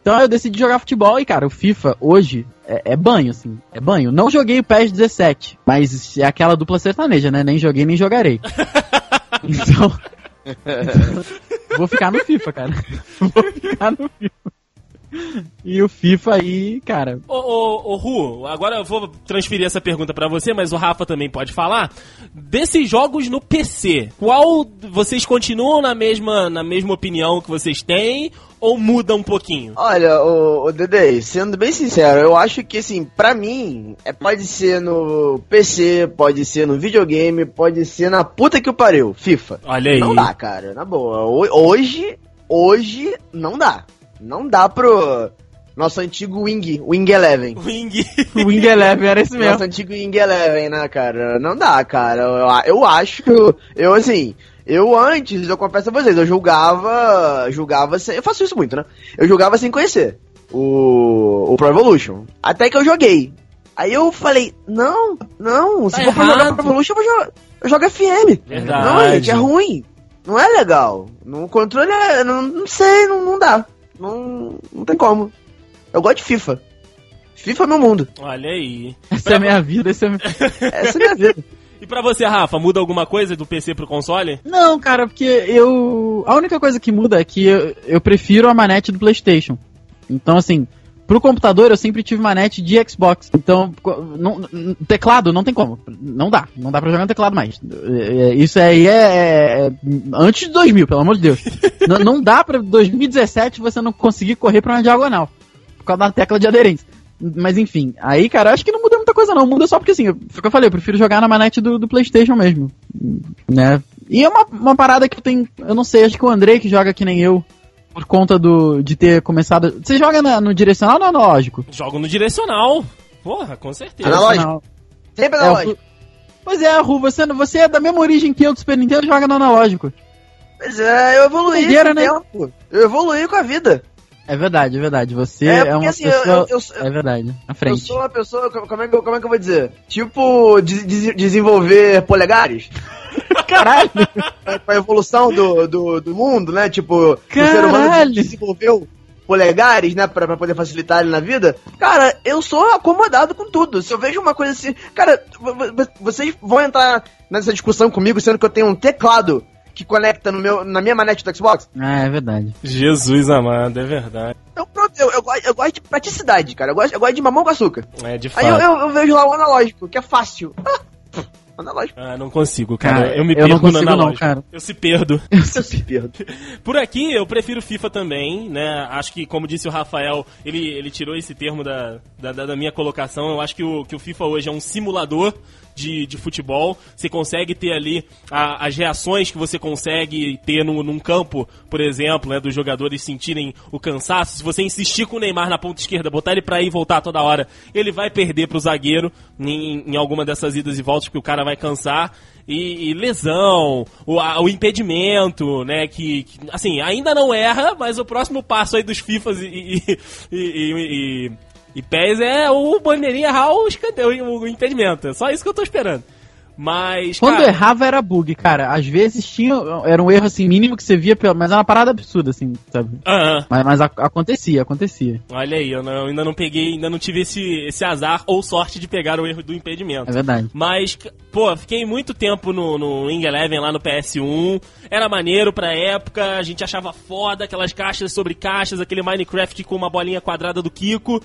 Speaker 2: Então eu decidi jogar futebol e, cara, o FIFA hoje é, é banho, assim. É banho. Não joguei o PES 17, mas é aquela dupla sertaneja, né? Nem joguei, nem jogarei. Então. vou ficar no FIFA, cara. Vou ficar no FIFA. E o FIFA aí, cara.
Speaker 3: Ô, ô, ô, Ru, agora eu vou transferir essa pergunta pra você, mas o Rafa também pode falar. Desses jogos no PC, qual vocês continuam na mesma, na mesma opinião que vocês têm ou muda um pouquinho?
Speaker 4: Olha, o, o Dede, sendo bem sincero, eu acho que assim, pra mim, é, pode ser no PC, pode ser no videogame, pode ser na puta que o pariu, FIFA.
Speaker 3: Olha aí.
Speaker 4: Não dá, cara, na boa. Ho- Hoje, hoje, não dá. Não dá pro. Nosso antigo Wing, Wing Eleven.
Speaker 3: Wing.
Speaker 2: Wing Eleven era esse mesmo.
Speaker 4: Nosso antigo Wing Eleven, né, cara? Não dá, cara. Eu, eu acho que eu, assim, eu antes, eu confesso a vocês, eu julgava, julgava sem, eu faço isso muito, né? Eu julgava sem conhecer o, o Pro Evolution. Até que eu joguei. Aí eu falei, não, não, se
Speaker 3: Tá
Speaker 4: for pra jogar
Speaker 3: errado.
Speaker 4: Pro Evolution, eu, vou jogar, eu jogo FM.
Speaker 3: Verdade.
Speaker 4: Não, gente, é ruim. Não é legal. No controle é. Não, não sei, não, não dá. Não, não tem como. Eu gosto de FIFA. FIFA é meu mundo.
Speaker 3: Olha aí.
Speaker 2: Essa é a minha vida, esse é minha...
Speaker 4: Essa é a minha vida.
Speaker 3: E pra você, Rafa, muda alguma coisa do PC pro console?
Speaker 2: Não, cara, porque eu. A única coisa que muda é que eu, eu prefiro a manete do PlayStation. Então, assim, pro computador eu sempre tive manete de Xbox. Então, não, teclado não tem como. Não dá. Não dá pra jogar no teclado mais. É, é, Isso aí é, é antes de 2000, pelo amor de Deus. não, não dá pra 2017 você não conseguir correr pra uma diagonal. Por causa da tecla de aderência. Mas enfim, aí, cara, acho que não muda muita coisa não. Muda só porque assim, foi o que eu falei, eu prefiro jogar na manete do, do Playstation mesmo. Né? E é uma, uma parada que tenho. Eu não sei, acho que o Andrei que joga que nem eu. Por conta do, de ter começado. Você joga na- no direcional ou no analógico?
Speaker 3: Jogo no direcional. Porra, com certeza.
Speaker 4: Analógico. Sempre
Speaker 2: É,
Speaker 4: analógico.
Speaker 2: o- Pois é, Ru, você, você é da mesma origem que eu do Super Nintendo e joga no analógico.
Speaker 4: Pois é, eu evoluí
Speaker 2: Doideira,
Speaker 4: com o
Speaker 2: né?
Speaker 4: tempo. Eu evoluí com a vida.
Speaker 2: É verdade, é verdade. Você
Speaker 4: É,
Speaker 2: é,
Speaker 4: porque
Speaker 2: uma
Speaker 4: assim, eu-
Speaker 2: pessoa.
Speaker 4: eu- eu-
Speaker 2: é verdade, na
Speaker 4: Eu
Speaker 2: frente.
Speaker 4: sou uma pessoa, co- como é que, eu- como é que eu vou dizer? Tipo, de- de- desenvolver polegares.
Speaker 2: Caralho!
Speaker 4: com a evolução do, do, do mundo, né? Tipo, o ser humano
Speaker 2: Caralho!
Speaker 4: desenvolveu polegares, né, pra, pra poder facilitar ele na vida. Cara, eu sou acomodado com tudo. Se eu vejo uma coisa assim. Cara, vo- vo- vocês vão entrar nessa discussão comigo, sendo que eu tenho um teclado que conecta no meu, na minha manete do Xbox?
Speaker 2: Ah, é verdade.
Speaker 3: Jesus amado, é verdade.
Speaker 4: Eu, pronto, eu, eu, gosto- eu gosto de praticidade, cara. Eu gosto, eu gosto de mamão com açúcar.
Speaker 3: É, de fato.
Speaker 4: Aí eu, eu, eu vejo lá o analógico, que é fácil. Analógico.
Speaker 3: Ah, não consigo, cara.
Speaker 2: Cara,
Speaker 3: eu me
Speaker 2: eu
Speaker 3: perdo
Speaker 2: não
Speaker 3: no
Speaker 2: consigo não,
Speaker 3: analógico.
Speaker 2: cara.
Speaker 3: Eu se perdo.
Speaker 4: Eu se perdo.
Speaker 3: Por aqui, eu prefiro FIFA também, né? Acho que, como disse o Rafael, ele, ele tirou esse termo da, da, da minha colocação. Eu acho que o, que o FIFA hoje é um simulador de, de futebol. Você consegue ter ali a- as reações que você consegue ter no, num campo, por exemplo, né? Dos jogadores sentirem o cansaço. Se você insistir com o Neymar na ponta esquerda, botar ele pra ir e voltar toda hora, ele vai perder pro zagueiro em, em alguma dessas idas e voltas, porque o cara vai cansar e, e lesão, o, a- o impedimento, né? Que, que, assim, ainda não erra, mas o próximo passo aí dos FIFAs e, e, e, e, PES é o bandeirinha errar o, o, o impedimento. É só isso que eu tô esperando. Mas.
Speaker 2: Quando
Speaker 3: cara,
Speaker 2: errava era bug, cara. Às vezes tinha. Era um erro assim mínimo que você via, mas era uma parada absurda, assim, sabe?
Speaker 3: aham.
Speaker 2: Mas, mas ac- acontecia, acontecia.
Speaker 3: Olha aí, eu, não- eu ainda não peguei, ainda não tive esse, esse azar ou sorte de pegar o erro do impedimento.
Speaker 2: É verdade.
Speaker 3: Mas, pô, fiquei muito tempo no, no Wing Eleven lá no PS1. Era maneiro pra época, a gente achava foda aquelas caixas sobre caixas, aquele Minecraft com uma bolinha quadrada do Kiko.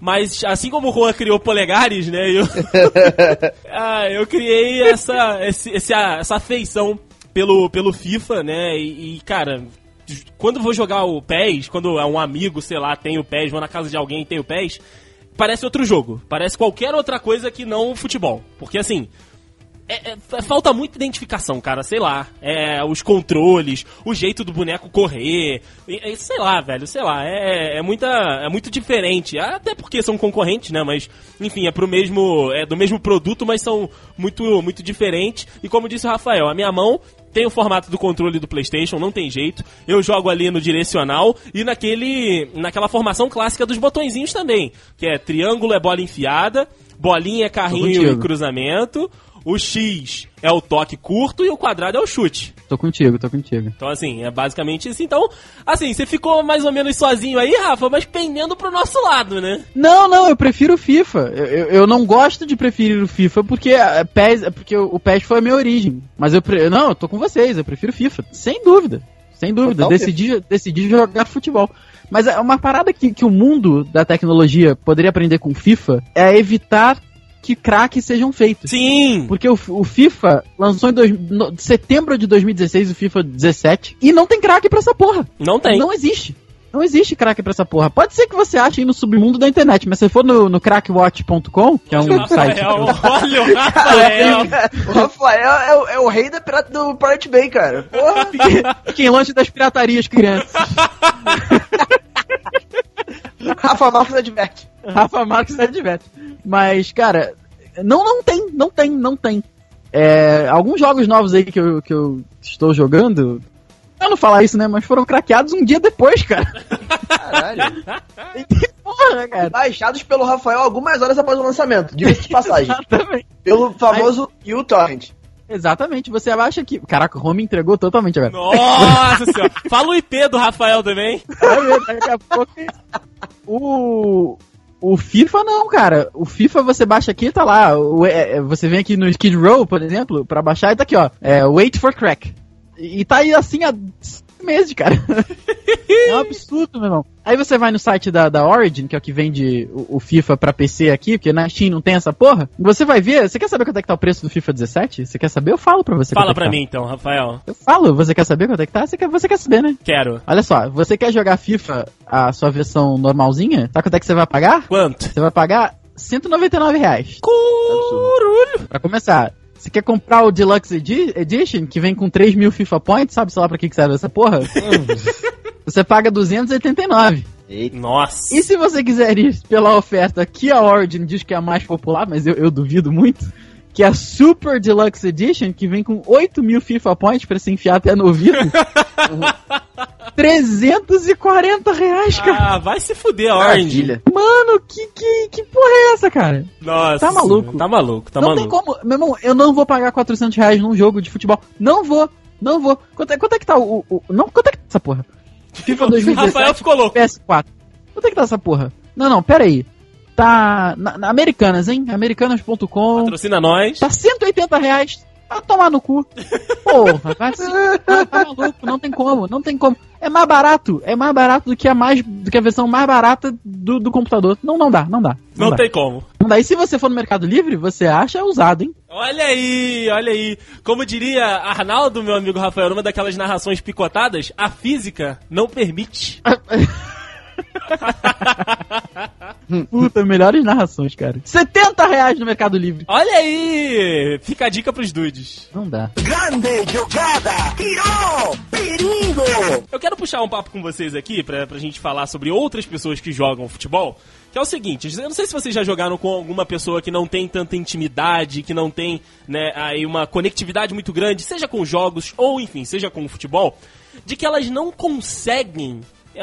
Speaker 3: Mas, assim como o Juan criou polegares, né? Eu, ah, eu criei essa, esse, essa afeição pelo, pelo FIFA, né? E, e, cara, quando vou jogar o PES, quando é um amigo, sei lá, tem o PES, vou na casa de alguém e tem o PES, parece outro jogo. Parece qualquer outra coisa que não futebol. Porque assim. É- é- falta muita identificação, cara, sei lá. É, os controles, o jeito do boneco correr, e sei lá, velho, sei lá. É, é, muita, é muito diferente. Até porque são concorrentes, né? Mas, enfim, é pro mesmo. É do mesmo produto, mas são muito, muito diferentes. E como disse o Rafael, a minha mão tem o formato do controle do PlayStation, não tem jeito. Eu jogo ali no direcional e naquele naquela formação clássica dos botõezinhos também, que é triângulo é bola enfiada, bolinha é carrinho e cruzamento, o X é o toque curto e o quadrado é o chute.
Speaker 2: Tô contigo, tô contigo.
Speaker 3: Então, assim, é basicamente isso. Então, assim, você ficou mais ou menos sozinho aí, Rafa, mas pendendo pro nosso lado, né?
Speaker 2: Não, não, eu prefiro o FIFA. Eu, eu, eu não gosto de preferir o FIFA porque, a PES, porque o PES foi a minha origem. Mas eu pre... não, eu tô com vocês, eu prefiro o FIFA. Sem dúvida. Sem dúvida.
Speaker 4: Total
Speaker 2: Decidi, decidi jogar futebol. Mas é uma parada que, que o mundo da tecnologia poderia aprender com o FIFA é evitar que craques sejam feitos.
Speaker 3: Sim!
Speaker 2: Porque o, o FIFA lançou em dois, no- setembro de 2016 o FIFA 17 e não tem craque pra essa porra.
Speaker 3: Não tem.
Speaker 2: Não existe. Não existe craque pra essa porra. Pode ser que você ache aí no submundo da internet, mas se for no, no crackwatch.com, que é um site.
Speaker 3: Rafael, olha o Rafael!
Speaker 4: o Rafael é, o- é o rei da pirata do Pirate Bay, cara. Porra.
Speaker 2: Fiquem longe das piratarias, crianças.
Speaker 4: Rafa Marques adverte.
Speaker 2: Rafa Marques adverte. Mas, cara, não, não tem, não tem, não tem. É, alguns jogos novos aí que eu, que eu estou jogando, eu não falar isso, né? Mas foram craqueados um dia depois, cara.
Speaker 4: Caralho.
Speaker 2: Porra, cara.
Speaker 4: Baixados pelo Rafael algumas horas após o lançamento, diga-se de passagem.
Speaker 2: Exatamente.
Speaker 4: pelo famoso uTorrent.
Speaker 2: Exatamente. Você acha que. Caraca, o Home entregou totalmente agora.
Speaker 3: Nossa senhora. Fala o IP do Rafael também.
Speaker 2: Daqui a pouco. O. O FIFA não, cara. O FIFA você baixa aqui, tá lá. O- é, é, você vem aqui no Skid Row, por exemplo, pra baixar e tá aqui, ó. É, Wait for Crack. E, e tá aí assim há meses, cara. é um absurdo, meu irmão. Aí você vai no site da, da Origin, que é o que vende o, o FIFA pra PC aqui, porque na Steam não tem essa porra. Você vai ver. Você quer saber quanto é que tá o preço do FIFA 17? Você quer saber? Eu falo pra você.
Speaker 3: Fala
Speaker 2: é
Speaker 3: pra
Speaker 2: tá.
Speaker 3: mim então, Rafael.
Speaker 2: Eu falo. Você quer saber quanto é que tá? Você quer, você quer saber, né?
Speaker 3: Quero.
Speaker 2: Olha só, você quer jogar FIFA a sua versão normalzinha? Sabe quanto é que você vai pagar?
Speaker 3: Quanto?
Speaker 2: Você vai pagar 199 reais.
Speaker 3: Curulho.
Speaker 2: Pra começar. Você quer comprar o Deluxe Edi- Edition, que vem com 3 mil FIFA Points, sabe sei lá pra que que serve essa porra? você paga 289.
Speaker 3: Nossa.
Speaker 2: E se você quiser ir pela oferta que a Origin diz que é a mais popular, mas eu, eu duvido muito, que é a Super Deluxe Edition, que vem com 8 mil FIFA Points pra se enfiar até no ouvido. 340 reais, cara.
Speaker 3: Ah, vai se fuder, Orange.
Speaker 4: Maravilha.
Speaker 2: Mano, que, que, que porra é essa, cara?
Speaker 3: Nossa.
Speaker 2: Tá maluco.
Speaker 3: Tá maluco, tá
Speaker 2: não
Speaker 3: maluco.
Speaker 2: tem como. Meu irmão, eu não vou pagar 400 reais num jogo de futebol. Não vou. Não vou. Quanto é, quanto é que tá o, o- Não, quanto é que tá essa porra? FIFA 2017
Speaker 3: Rafael ficou louco.
Speaker 2: PS4. Quanto é que tá essa porra? Não, não, pera aí. Tá. Na, na Americanas, hein? Americanas.com.
Speaker 3: Patrocina nós.
Speaker 2: Tá 180 reais. Vai tomar no cu. Porra, vai se... tá, tá maluco, não tem como, não tem como. É mais barato, é mais barato do que a, mais, do que a versão mais barata do, do computador. Não, não dá, não dá.
Speaker 3: Não
Speaker 2: dá.
Speaker 3: tem como.
Speaker 2: Não dá. E se você for no Mercado Livre, você acha usado, hein?
Speaker 3: Olha aí, olha aí. Como diria Arnaldo, meu amigo Rafael, numa daquelas narrações picotadas, a física não permite.
Speaker 2: Puta, melhores narrações, cara. 70 reais no Mercado Livre.
Speaker 3: Olha aí! Fica a dica pros dudes.
Speaker 2: Não dá.
Speaker 6: Grande jogada. Tirou. Perigo.
Speaker 3: Eu quero puxar um papo com vocês aqui pra, pra gente falar sobre outras pessoas que jogam futebol. Que é o seguinte, eu não sei se vocês já jogaram com alguma pessoa que não tem tanta intimidade, que não tem né, aí uma conectividade muito grande, seja com jogos ou enfim, seja com o futebol, de que elas não conseguem,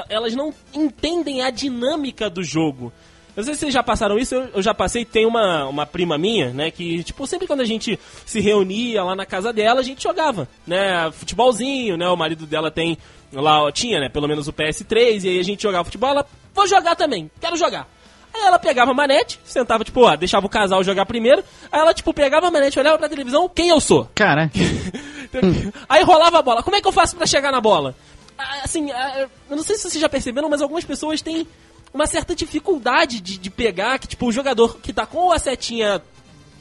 Speaker 3: elas não entendem a dinâmica do jogo. Eu não sei se vocês já passaram isso, eu, já passei, tem uma, uma prima minha, né, que, tipo, sempre quando a gente se reunia lá na casa dela, a gente jogava, né, futebolzinho, né, o marido dela tem lá, tinha, né, pelo menos o PS3, e aí a gente jogava futebol, ela, vou jogar também, quero jogar. Aí ela pegava a manete, sentava, tipo, ó, deixava o casal jogar primeiro, aí ela, tipo, pegava a manete, olhava pra televisão, quem eu sou?
Speaker 2: Cara,
Speaker 3: Aí rolava a bola. Como é que eu faço pra chegar na bola? Ah, Assim, ah, eu não sei se vocês já perceberam, mas algumas pessoas têm uma certa dificuldade de, de pegar que, tipo, o jogador que tá com a setinha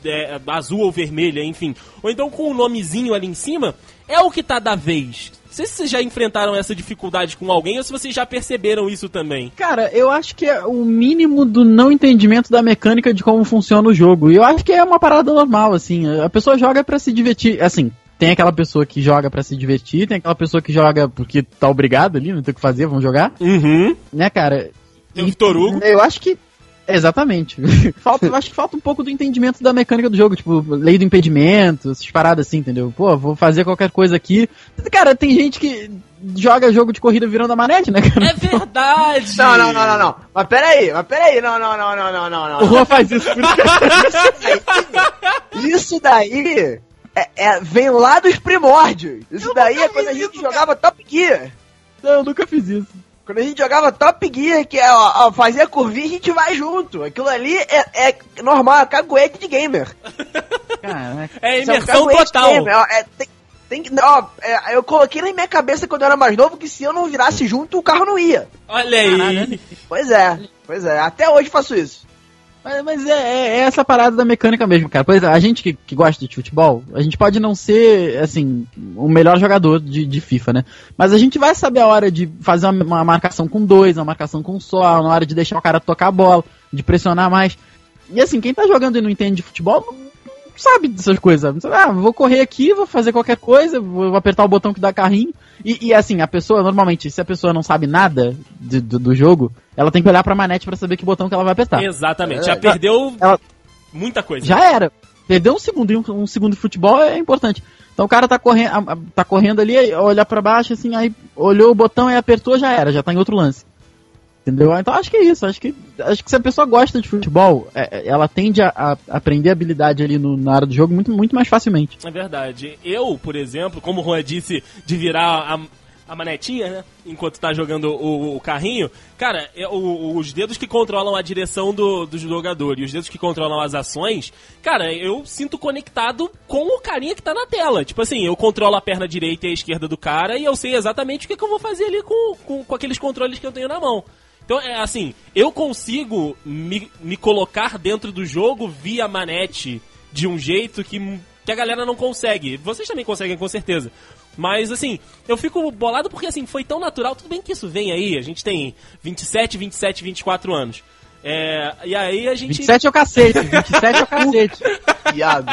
Speaker 3: é, azul ou vermelha, enfim, ou então com o nomezinho ali em cima, é o que tá da vez. Não sei se vocês já enfrentaram essa dificuldade com alguém ou se vocês já perceberam isso também.
Speaker 2: cara, eu acho que é o mínimo do não entendimento da mecânica de como funciona o jogo. E eu acho que é uma parada normal, assim. A pessoa joga pra se divertir. Assim, tem aquela pessoa que joga pra se divertir, tem aquela pessoa que joga porque tá obrigado ali, não tem o que fazer, vamos jogar.
Speaker 3: Uhum.
Speaker 2: Né, cara?
Speaker 3: Tem o Vitor Hugo.
Speaker 2: Eu acho que. Exatamente. falta, eu acho que falta um pouco do entendimento da mecânica do jogo, tipo, lei do impedimento, essas paradas assim, entendeu? Pô, vou fazer qualquer coisa aqui. Cara, tem gente que joga jogo de corrida virando a manete, né, cara?
Speaker 3: É verdade!
Speaker 4: Não, não, não, não, não. Mas peraí, mas peraí, não, não, não, não, não, não,
Speaker 2: O
Speaker 4: não.
Speaker 2: Juan faz isso por isso.
Speaker 4: Isso daí é, é- vem lá dos primórdios. Isso daí é quando a gente jogava Top Gear.
Speaker 2: Não, eu nunca fiz isso.
Speaker 4: Quando a gente jogava Top Gear, que é, ó, ó, fazia curvinha, a gente vai junto. Aquilo ali é, é normal, é caguete de gamer.
Speaker 2: Caraca.
Speaker 3: É
Speaker 4: é um
Speaker 3: imersão
Speaker 4: de
Speaker 3: total.
Speaker 4: gamer, ó, é, tem, tem que- ó, é, eu coloquei na minha cabeça quando eu era mais novo que se eu não virasse junto, o carro não ia.
Speaker 3: Olha aí.
Speaker 4: Pois é, pois é. Até hoje faço isso.
Speaker 2: Mas, mas é, é- é essa parada da mecânica mesmo, cara. Pois é, a gente que, que gosta de futebol, a gente pode não ser, assim, o melhor jogador de, de FIFA, né? Mas a gente vai saber a hora de fazer uma, uma marcação com dois, uma marcação com só, na hora de deixar o cara tocar a bola, de pressionar mais. E assim, quem tá jogando e não entende de futebol, sabe dessas coisas. Ah, vou correr aqui, vou fazer qualquer coisa, vou apertar o botão que dá carrinho. E, e, assim, a pessoa, normalmente, se a pessoa não sabe nada de- do, do jogo, ela tem que olhar pra manete pra saber que botão que ela vai apertar.
Speaker 3: Exatamente. Já
Speaker 4: É.
Speaker 3: perdeu
Speaker 2: Ela-
Speaker 3: muita coisa.
Speaker 2: Já era. Perdeu um segundo, e um, um segundo de futebol é importante. Então o cara tá correndo, tá correndo ali, aí olha pra baixo, assim, aí olhou o botão e apertou, já era, já tá em outro lance. Entendeu? Então acho que é isso, acho que, acho que se a pessoa gosta de futebol, é- é- ela tende a, a aprender habilidade ali no, na área do jogo muito, muito mais facilmente.
Speaker 3: É verdade. Eu, por exemplo, como o Juan disse, de virar a, a manetinha, né? Enquanto tá jogando o, o carrinho. Cara, é, o- os dedos que controlam a direção do, do jogador e os dedos que controlam as ações, cara, eu sinto conectado com o carinha que tá na tela. Tipo assim, eu controlo a perna direita e a esquerda do cara e eu sei exatamente o que, que eu vou fazer ali com, com, com aqueles controles que eu tenho na mão. Então, é assim, eu consigo me, me colocar dentro do jogo via manete de um jeito que, que a galera não consegue. Vocês também conseguem, com certeza. Mas, assim, eu fico bolado porque, assim, foi tão natural. Tudo bem que isso vem aí. A gente tem 27, 27, 24 anos. É, e aí a gente...
Speaker 2: 27 é o cacete, 27 é o cacete.
Speaker 4: Iago.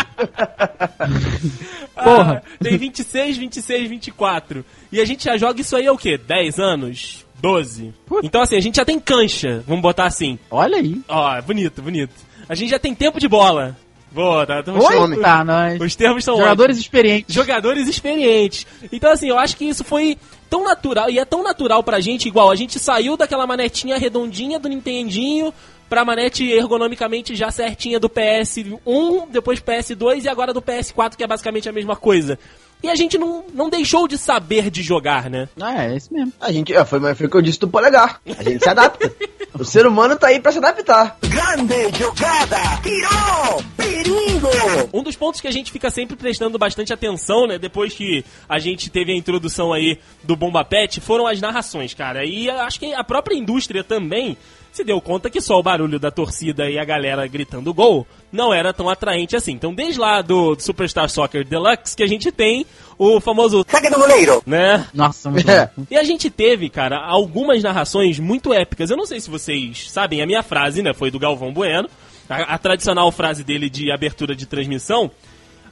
Speaker 2: porra.
Speaker 3: Ah, tem 26, 26, 24. E a gente já joga isso aí há o quê? 10 anos? 12?
Speaker 2: Puta.
Speaker 3: Então, assim, a gente já tem cancha. Vamos botar assim.
Speaker 2: Olha aí.
Speaker 3: Ó, bonito, bonito. A gente já tem tempo de bola. Boa, tá,
Speaker 2: Oi, tá, nós.
Speaker 3: Os termos são
Speaker 2: Jogadores experientes.
Speaker 3: jogadores experientes. Então, assim, eu acho que isso foi tão natural, e é tão natural pra gente, igual a gente saiu daquela manetinha redondinha do Nintendinho pra manete ergonomicamente já certinha do PS1, depois PS2 e agora do PS4, que é basicamente a mesma coisa. E a gente não, não deixou de saber de jogar, né?
Speaker 2: Ah, é isso mesmo.
Speaker 4: A gente, é, foi, foi o que eu disse do polegar. A gente se adapta. o ser humano tá aí pra se adaptar.
Speaker 6: Grande jogada. Tirou. Perigo.
Speaker 3: Um dos pontos que a gente fica sempre prestando bastante atenção, né, depois que a gente teve a introdução aí do Bomba Pet, foram as narrações, cara. E acho que a própria indústria também se deu conta que só o barulho da torcida e a galera gritando gol não era tão atraente assim. Então, desde lá do Superstar Soccer Deluxe, que a gente tem o famoso,
Speaker 6: Saque do goleiro.
Speaker 3: né,
Speaker 2: Nossa, muito
Speaker 4: É.
Speaker 3: e a gente teve, cara, algumas narrações muito épicas. Eu não sei se vocês sabem, a minha frase, né, foi do Galvão Bueno, a, a tradicional frase dele de abertura de transmissão.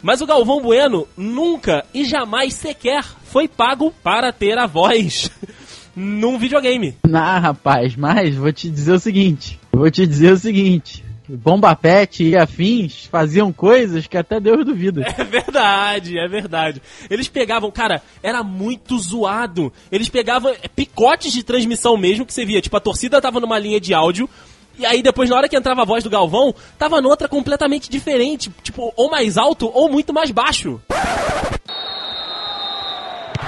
Speaker 3: Mas o Galvão Bueno nunca e jamais sequer foi pago para ter a voz num videogame.
Speaker 2: Ah, rapaz, mas vou te dizer o seguinte. Vou te dizer o seguinte. Bomba Pet e afins faziam coisas que até Deus duvida.
Speaker 3: É verdade, é verdade. Eles pegavam, cara, era muito zoado. Eles pegavam picotes de transmissão mesmo que você via. Tipo, a torcida tava numa linha de áudio. E aí, depois, na hora que entrava a voz do Galvão, tava noutra completamente diferente. Tipo, ou mais alto ou muito mais baixo.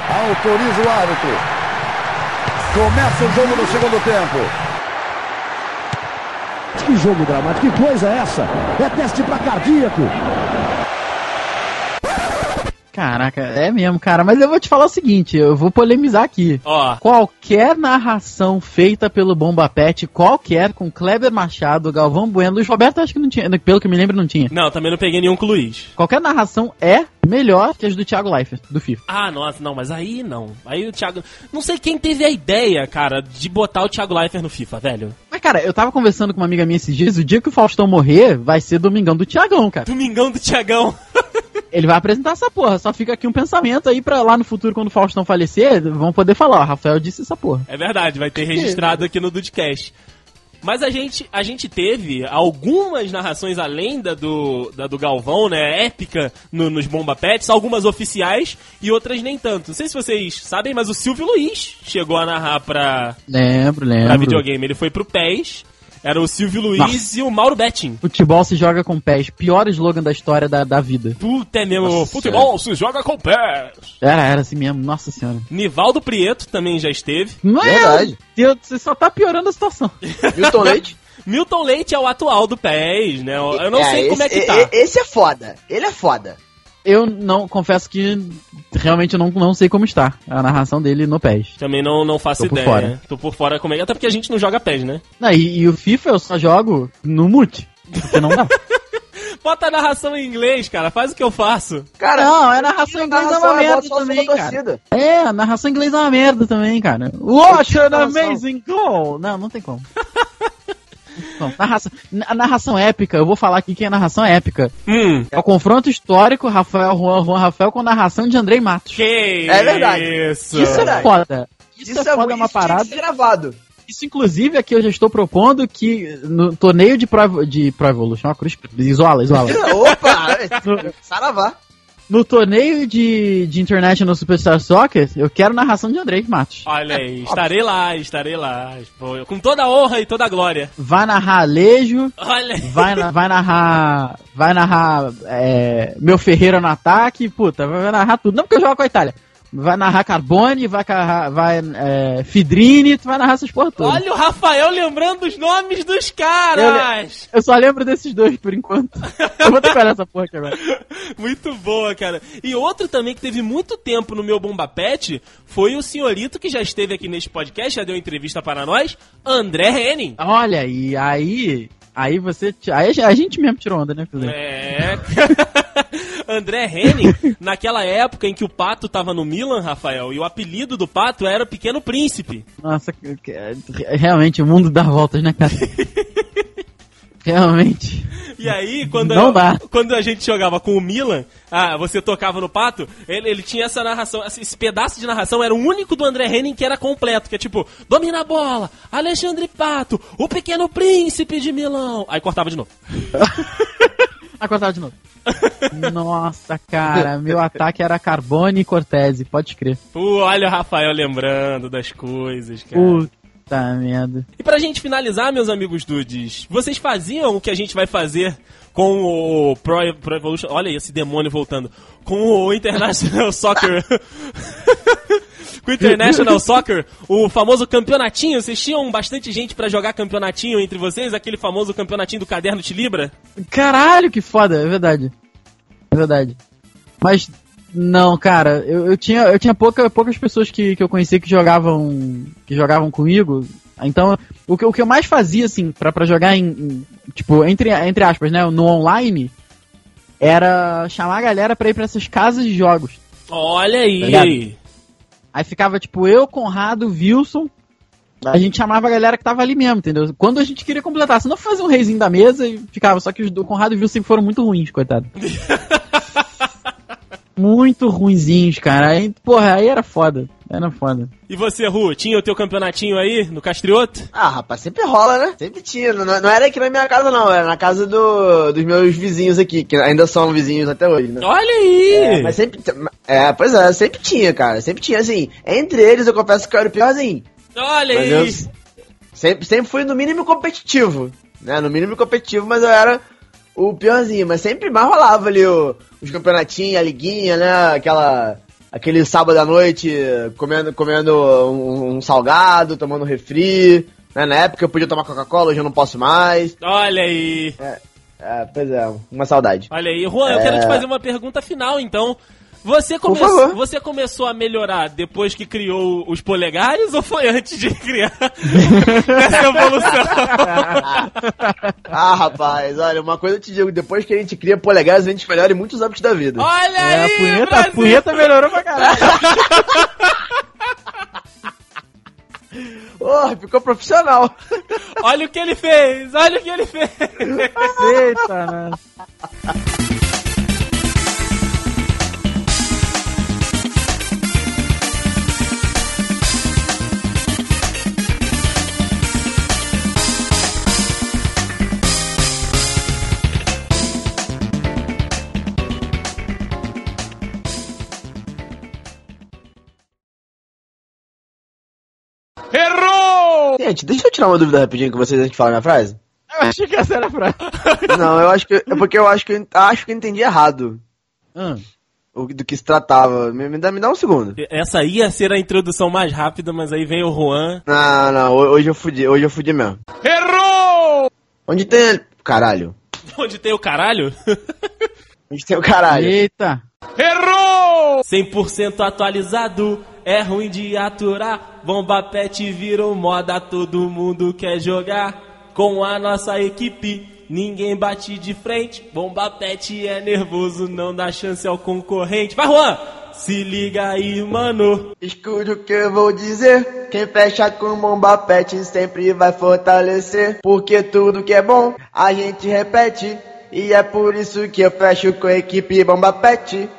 Speaker 7: Autoriza o árbitro. Começa o jogo no segundo tempo. Que jogo dramático, que coisa é essa? É teste para cardíaco.
Speaker 2: Caraca, é mesmo, cara. Mas eu vou te falar o seguinte, eu vou polemizar aqui.
Speaker 3: Ó,
Speaker 2: Qualquer narração feita pelo Bomba Pet, qualquer, com Kleber Machado, Galvão Bueno, Luiz Roberto acho que não tinha, pelo que me lembro não tinha.
Speaker 3: não, também não peguei nenhum com o Luiz.
Speaker 2: Qualquer narração é melhor que as do Thiago Leifert, do FIFA.
Speaker 3: Ah, nossa, não, mas aí não. Aí o Thiago. Não sei quem teve a ideia, cara, de botar o Thiago Leifert no FIFA, velho.
Speaker 2: Mas, cara, eu tava conversando com uma amiga minha esses dias, o dia que o Faustão morrer, vai ser Domingão do Thiagão, cara.
Speaker 3: Domingão do Thiagão.
Speaker 2: Ele vai apresentar essa porra, só fica aqui um pensamento aí pra lá no futuro, quando o Faustão falecer, vão poder falar, ó, Rafael disse essa porra.
Speaker 3: É verdade, vai ter registrado aqui no Dudcast. Mas a gente, a gente teve algumas narrações além da do, da do Galvão, né? Épica no- nos Bomba Pets, algumas oficiais e outras nem tanto. Não sei se vocês sabem, mas o Silvio Luiz chegou a narrar pra,
Speaker 2: Lembro,
Speaker 3: pra
Speaker 2: lembro.
Speaker 3: videogame. Ele foi pro PES. Era o Silvio Luiz
Speaker 2: Nossa.
Speaker 3: e o Mauro Betting.
Speaker 2: Futebol se joga com pés, pior slogan da história da, da vida.
Speaker 3: Puta é mesmo.
Speaker 2: Nossa
Speaker 3: Futebol se joga com pés.
Speaker 2: Era, era assim mesmo, nossa senhora.
Speaker 3: Nivaldo Prieto também já esteve.
Speaker 2: Meu
Speaker 4: Verdade.
Speaker 2: Deus, você só tá piorando a situação.
Speaker 4: Milton Leite?
Speaker 3: Milton Leite é o atual do PES, né? Eu não
Speaker 4: É,
Speaker 3: sei como é
Speaker 4: esse-
Speaker 3: que tá.
Speaker 4: e- Esse é foda. Ele é foda.
Speaker 2: Eu não, confesso que realmente eu não, não sei como está a narração dele no PES.
Speaker 3: Também não, não faço
Speaker 2: Tô por
Speaker 3: ideia.
Speaker 2: fora.
Speaker 3: Tô por fora como é. Até porque a gente não joga PES, né?
Speaker 2: Não, e, e o FIFA eu só jogo no mute, porque não dá.
Speaker 3: Bota a narração em inglês, cara. Faz o que eu faço.
Speaker 4: Cara,
Speaker 2: Não, é narração em inglês é uma
Speaker 4: narração é
Speaker 2: merda
Speaker 4: só
Speaker 2: também, cara. É, a narração em inglês é uma merda também, cara. What an amazing goal! Não, não tem como. Narração, na- narração épica, eu vou falar aqui que é narração épica.
Speaker 3: Hum.
Speaker 2: É o confronto histórico, Rafael, Juan, Juan, Rafael, com narração de Andrei Matos.
Speaker 3: Que
Speaker 4: É verdade.
Speaker 3: Isso.
Speaker 2: Isso é foda. Isso, é foda, é uma
Speaker 4: isso
Speaker 2: parada.
Speaker 4: gravado.
Speaker 2: Isso, inclusive, aqui eu já estou propondo que no torneio de Pro, de Pro Evolution, ó, cruz, isola, isola.
Speaker 4: Opa! Saravá.
Speaker 2: No torneio de, de International Superstar Soccer, eu quero narração de Andrei Matos.
Speaker 3: Olha aí, estarei lá, estarei lá. Com toda a honra e toda a glória.
Speaker 2: Vai narrar Alejo,
Speaker 3: Olha aí.
Speaker 2: vai, vai narrar. Vai narrar é, meu Ferreira no ataque, puta, vai narrar tudo. Não porque eu jogo com a Itália. Vai narrar Carbone, vai, vai é, Fidrini, tu vai narrar essas porra todas.
Speaker 3: Olha o Rafael lembrando os nomes dos caras.
Speaker 2: Eu só lembro desses dois por enquanto. Eu vou trabalhar essa porra aqui agora.
Speaker 3: Muito boa, cara. E outro também que teve muito tempo no meu Bomba Pet foi o senhorito que já esteve aqui neste podcast, já deu entrevista para nós, André Henning.
Speaker 2: Olha, e aí. Aí você. Aí a gente mesmo tirou onda, né, Felipe?
Speaker 3: É. André Henning, naquela época em que o Pato tava no Milan, Rafael, e o apelido do Pato era Pequeno Príncipe.
Speaker 2: Nossa, realmente o mundo dá voltas, né, cara? realmente.
Speaker 3: E aí, quando,
Speaker 2: Não
Speaker 3: eu-
Speaker 2: dá.
Speaker 3: quando a gente jogava com o Milan, ah, você tocava no Pato, ele, ele tinha essa narração, esse pedaço de narração era o único do André Henning que era completo, que é tipo, domina a bola, Alexandre Pato, o pequeno príncipe de Milão. Aí cortava de novo.
Speaker 2: Ah, cortava de novo. Nossa, cara, meu ataque era Carbone e Cortese, pode crer.
Speaker 3: Pô, olha o Rafael lembrando das coisas, cara.
Speaker 2: Puta merda.
Speaker 3: E pra gente finalizar, meus amigos dudes, vocês faziam o que a gente vai fazer com o Pro, Pro Evolution. Olha aí, esse demônio voltando. Com o International Soccer. com o International Soccer, o famoso campeonatinho. Vocês tinham bastante gente pra jogar campeonatinho entre vocês? Aquele famoso campeonatinho do caderno de Libra?
Speaker 2: Caralho, que foda, é verdade. É verdade. Mas, não, cara, eu, eu tinha, eu tinha pouca, poucas pessoas que, que eu conhecia que jogavam que jogavam comigo. Então, o que, o que eu mais fazia, assim, pra, pra jogar em, em- Tipo, entre, entre aspas, né? No online, era chamar a galera pra ir pra essas casas de jogos.
Speaker 3: Olha
Speaker 2: Tá
Speaker 3: aí.
Speaker 2: ligado? Aí ficava, tipo, eu, Conrado, Wilson. A gente chamava a galera que tava ali mesmo, entendeu? Quando a gente queria completar, senão fazia um reizinho da mesa e ficava. Só que os do Conrado e o Wilson sempre foram muito ruins, coitado. muito ruinzinhos, cara. Aí, porra, aí era foda. Era foda.
Speaker 3: E você, Ru, tinha o teu campeonatinho aí no Castrioto?
Speaker 4: Ah, rapaz, sempre rola, né? Sempre tinha. Não, não era aqui na minha casa, não. Era na casa do, dos meus vizinhos aqui, que ainda são vizinhos até hoje, né?
Speaker 3: Olha aí!
Speaker 4: É, mas sempre. É, pois é, sempre tinha, cara. Sempre tinha, assim. Entre eles, eu confesso que eu era o piorzinho.
Speaker 3: Olha
Speaker 4: Mas
Speaker 3: aí!
Speaker 4: eu sempre, sempre fui no mínimo competitivo. Né? No mínimo competitivo, mas eu era o piorzinho. Mas sempre mais rolava ali o- os campeonatinhos, a liguinha, né? Aquela. Aquele sábado à noite comendo, comendo um, um salgado, tomando refri. Né? Na época eu podia tomar Coca-Cola, hoje eu não posso mais.
Speaker 3: Olha aí!
Speaker 4: É, pois é, uma saudade.
Speaker 3: Olha aí, Juan, eu quero te fazer uma pergunta final, então. Você, come...
Speaker 4: Por favor.
Speaker 3: você começou a melhorar depois que criou os polegares ou foi antes de criar essa evolução?
Speaker 4: Ah, rapaz, olha, uma coisa eu te digo, depois que a gente cria polegares, a gente melhora em muitos âmbitos da vida.
Speaker 3: Olha
Speaker 2: É,
Speaker 3: aí,
Speaker 2: a punheta, a punheta melhorou pra caralho.
Speaker 4: Oh, ficou profissional.
Speaker 3: Olha o que ele fez! Olha o que ele fez!
Speaker 2: Eita, né?
Speaker 4: Gente, deixa eu tirar uma dúvida rapidinho com vocês antes de falar minha frase.
Speaker 2: Eu achei que essa era a frase.
Speaker 4: Não, eu acho que. É porque eu acho que eu acho que eu entendi errado
Speaker 2: Hum.
Speaker 4: o, do que se tratava. Me, me dá, me dá um segundo.
Speaker 3: Essa ia ser a introdução mais rápida, mas aí vem o Juan.
Speaker 4: Não, não, ho- hoje eu fudi, hoje eu fudi mesmo. Errou! Onde tem. Caralho.
Speaker 3: Onde tem o caralho?
Speaker 4: Onde tem o caralho?
Speaker 2: Eita.
Speaker 3: 100% atualizado, é ruim de aturar. Bomba Pet virou moda, todo mundo quer jogar. Com a nossa equipe, ninguém bate de frente. Bomba Pet é nervoso, não dá chance ao concorrente. Vai, Juan! Se liga aí, mano.
Speaker 4: Escute o que eu vou dizer. Quem fecha com bomba pet sempre vai fortalecer. Porque tudo que é bom a gente repete. E é por isso que eu fecho com a equipe bomba pet.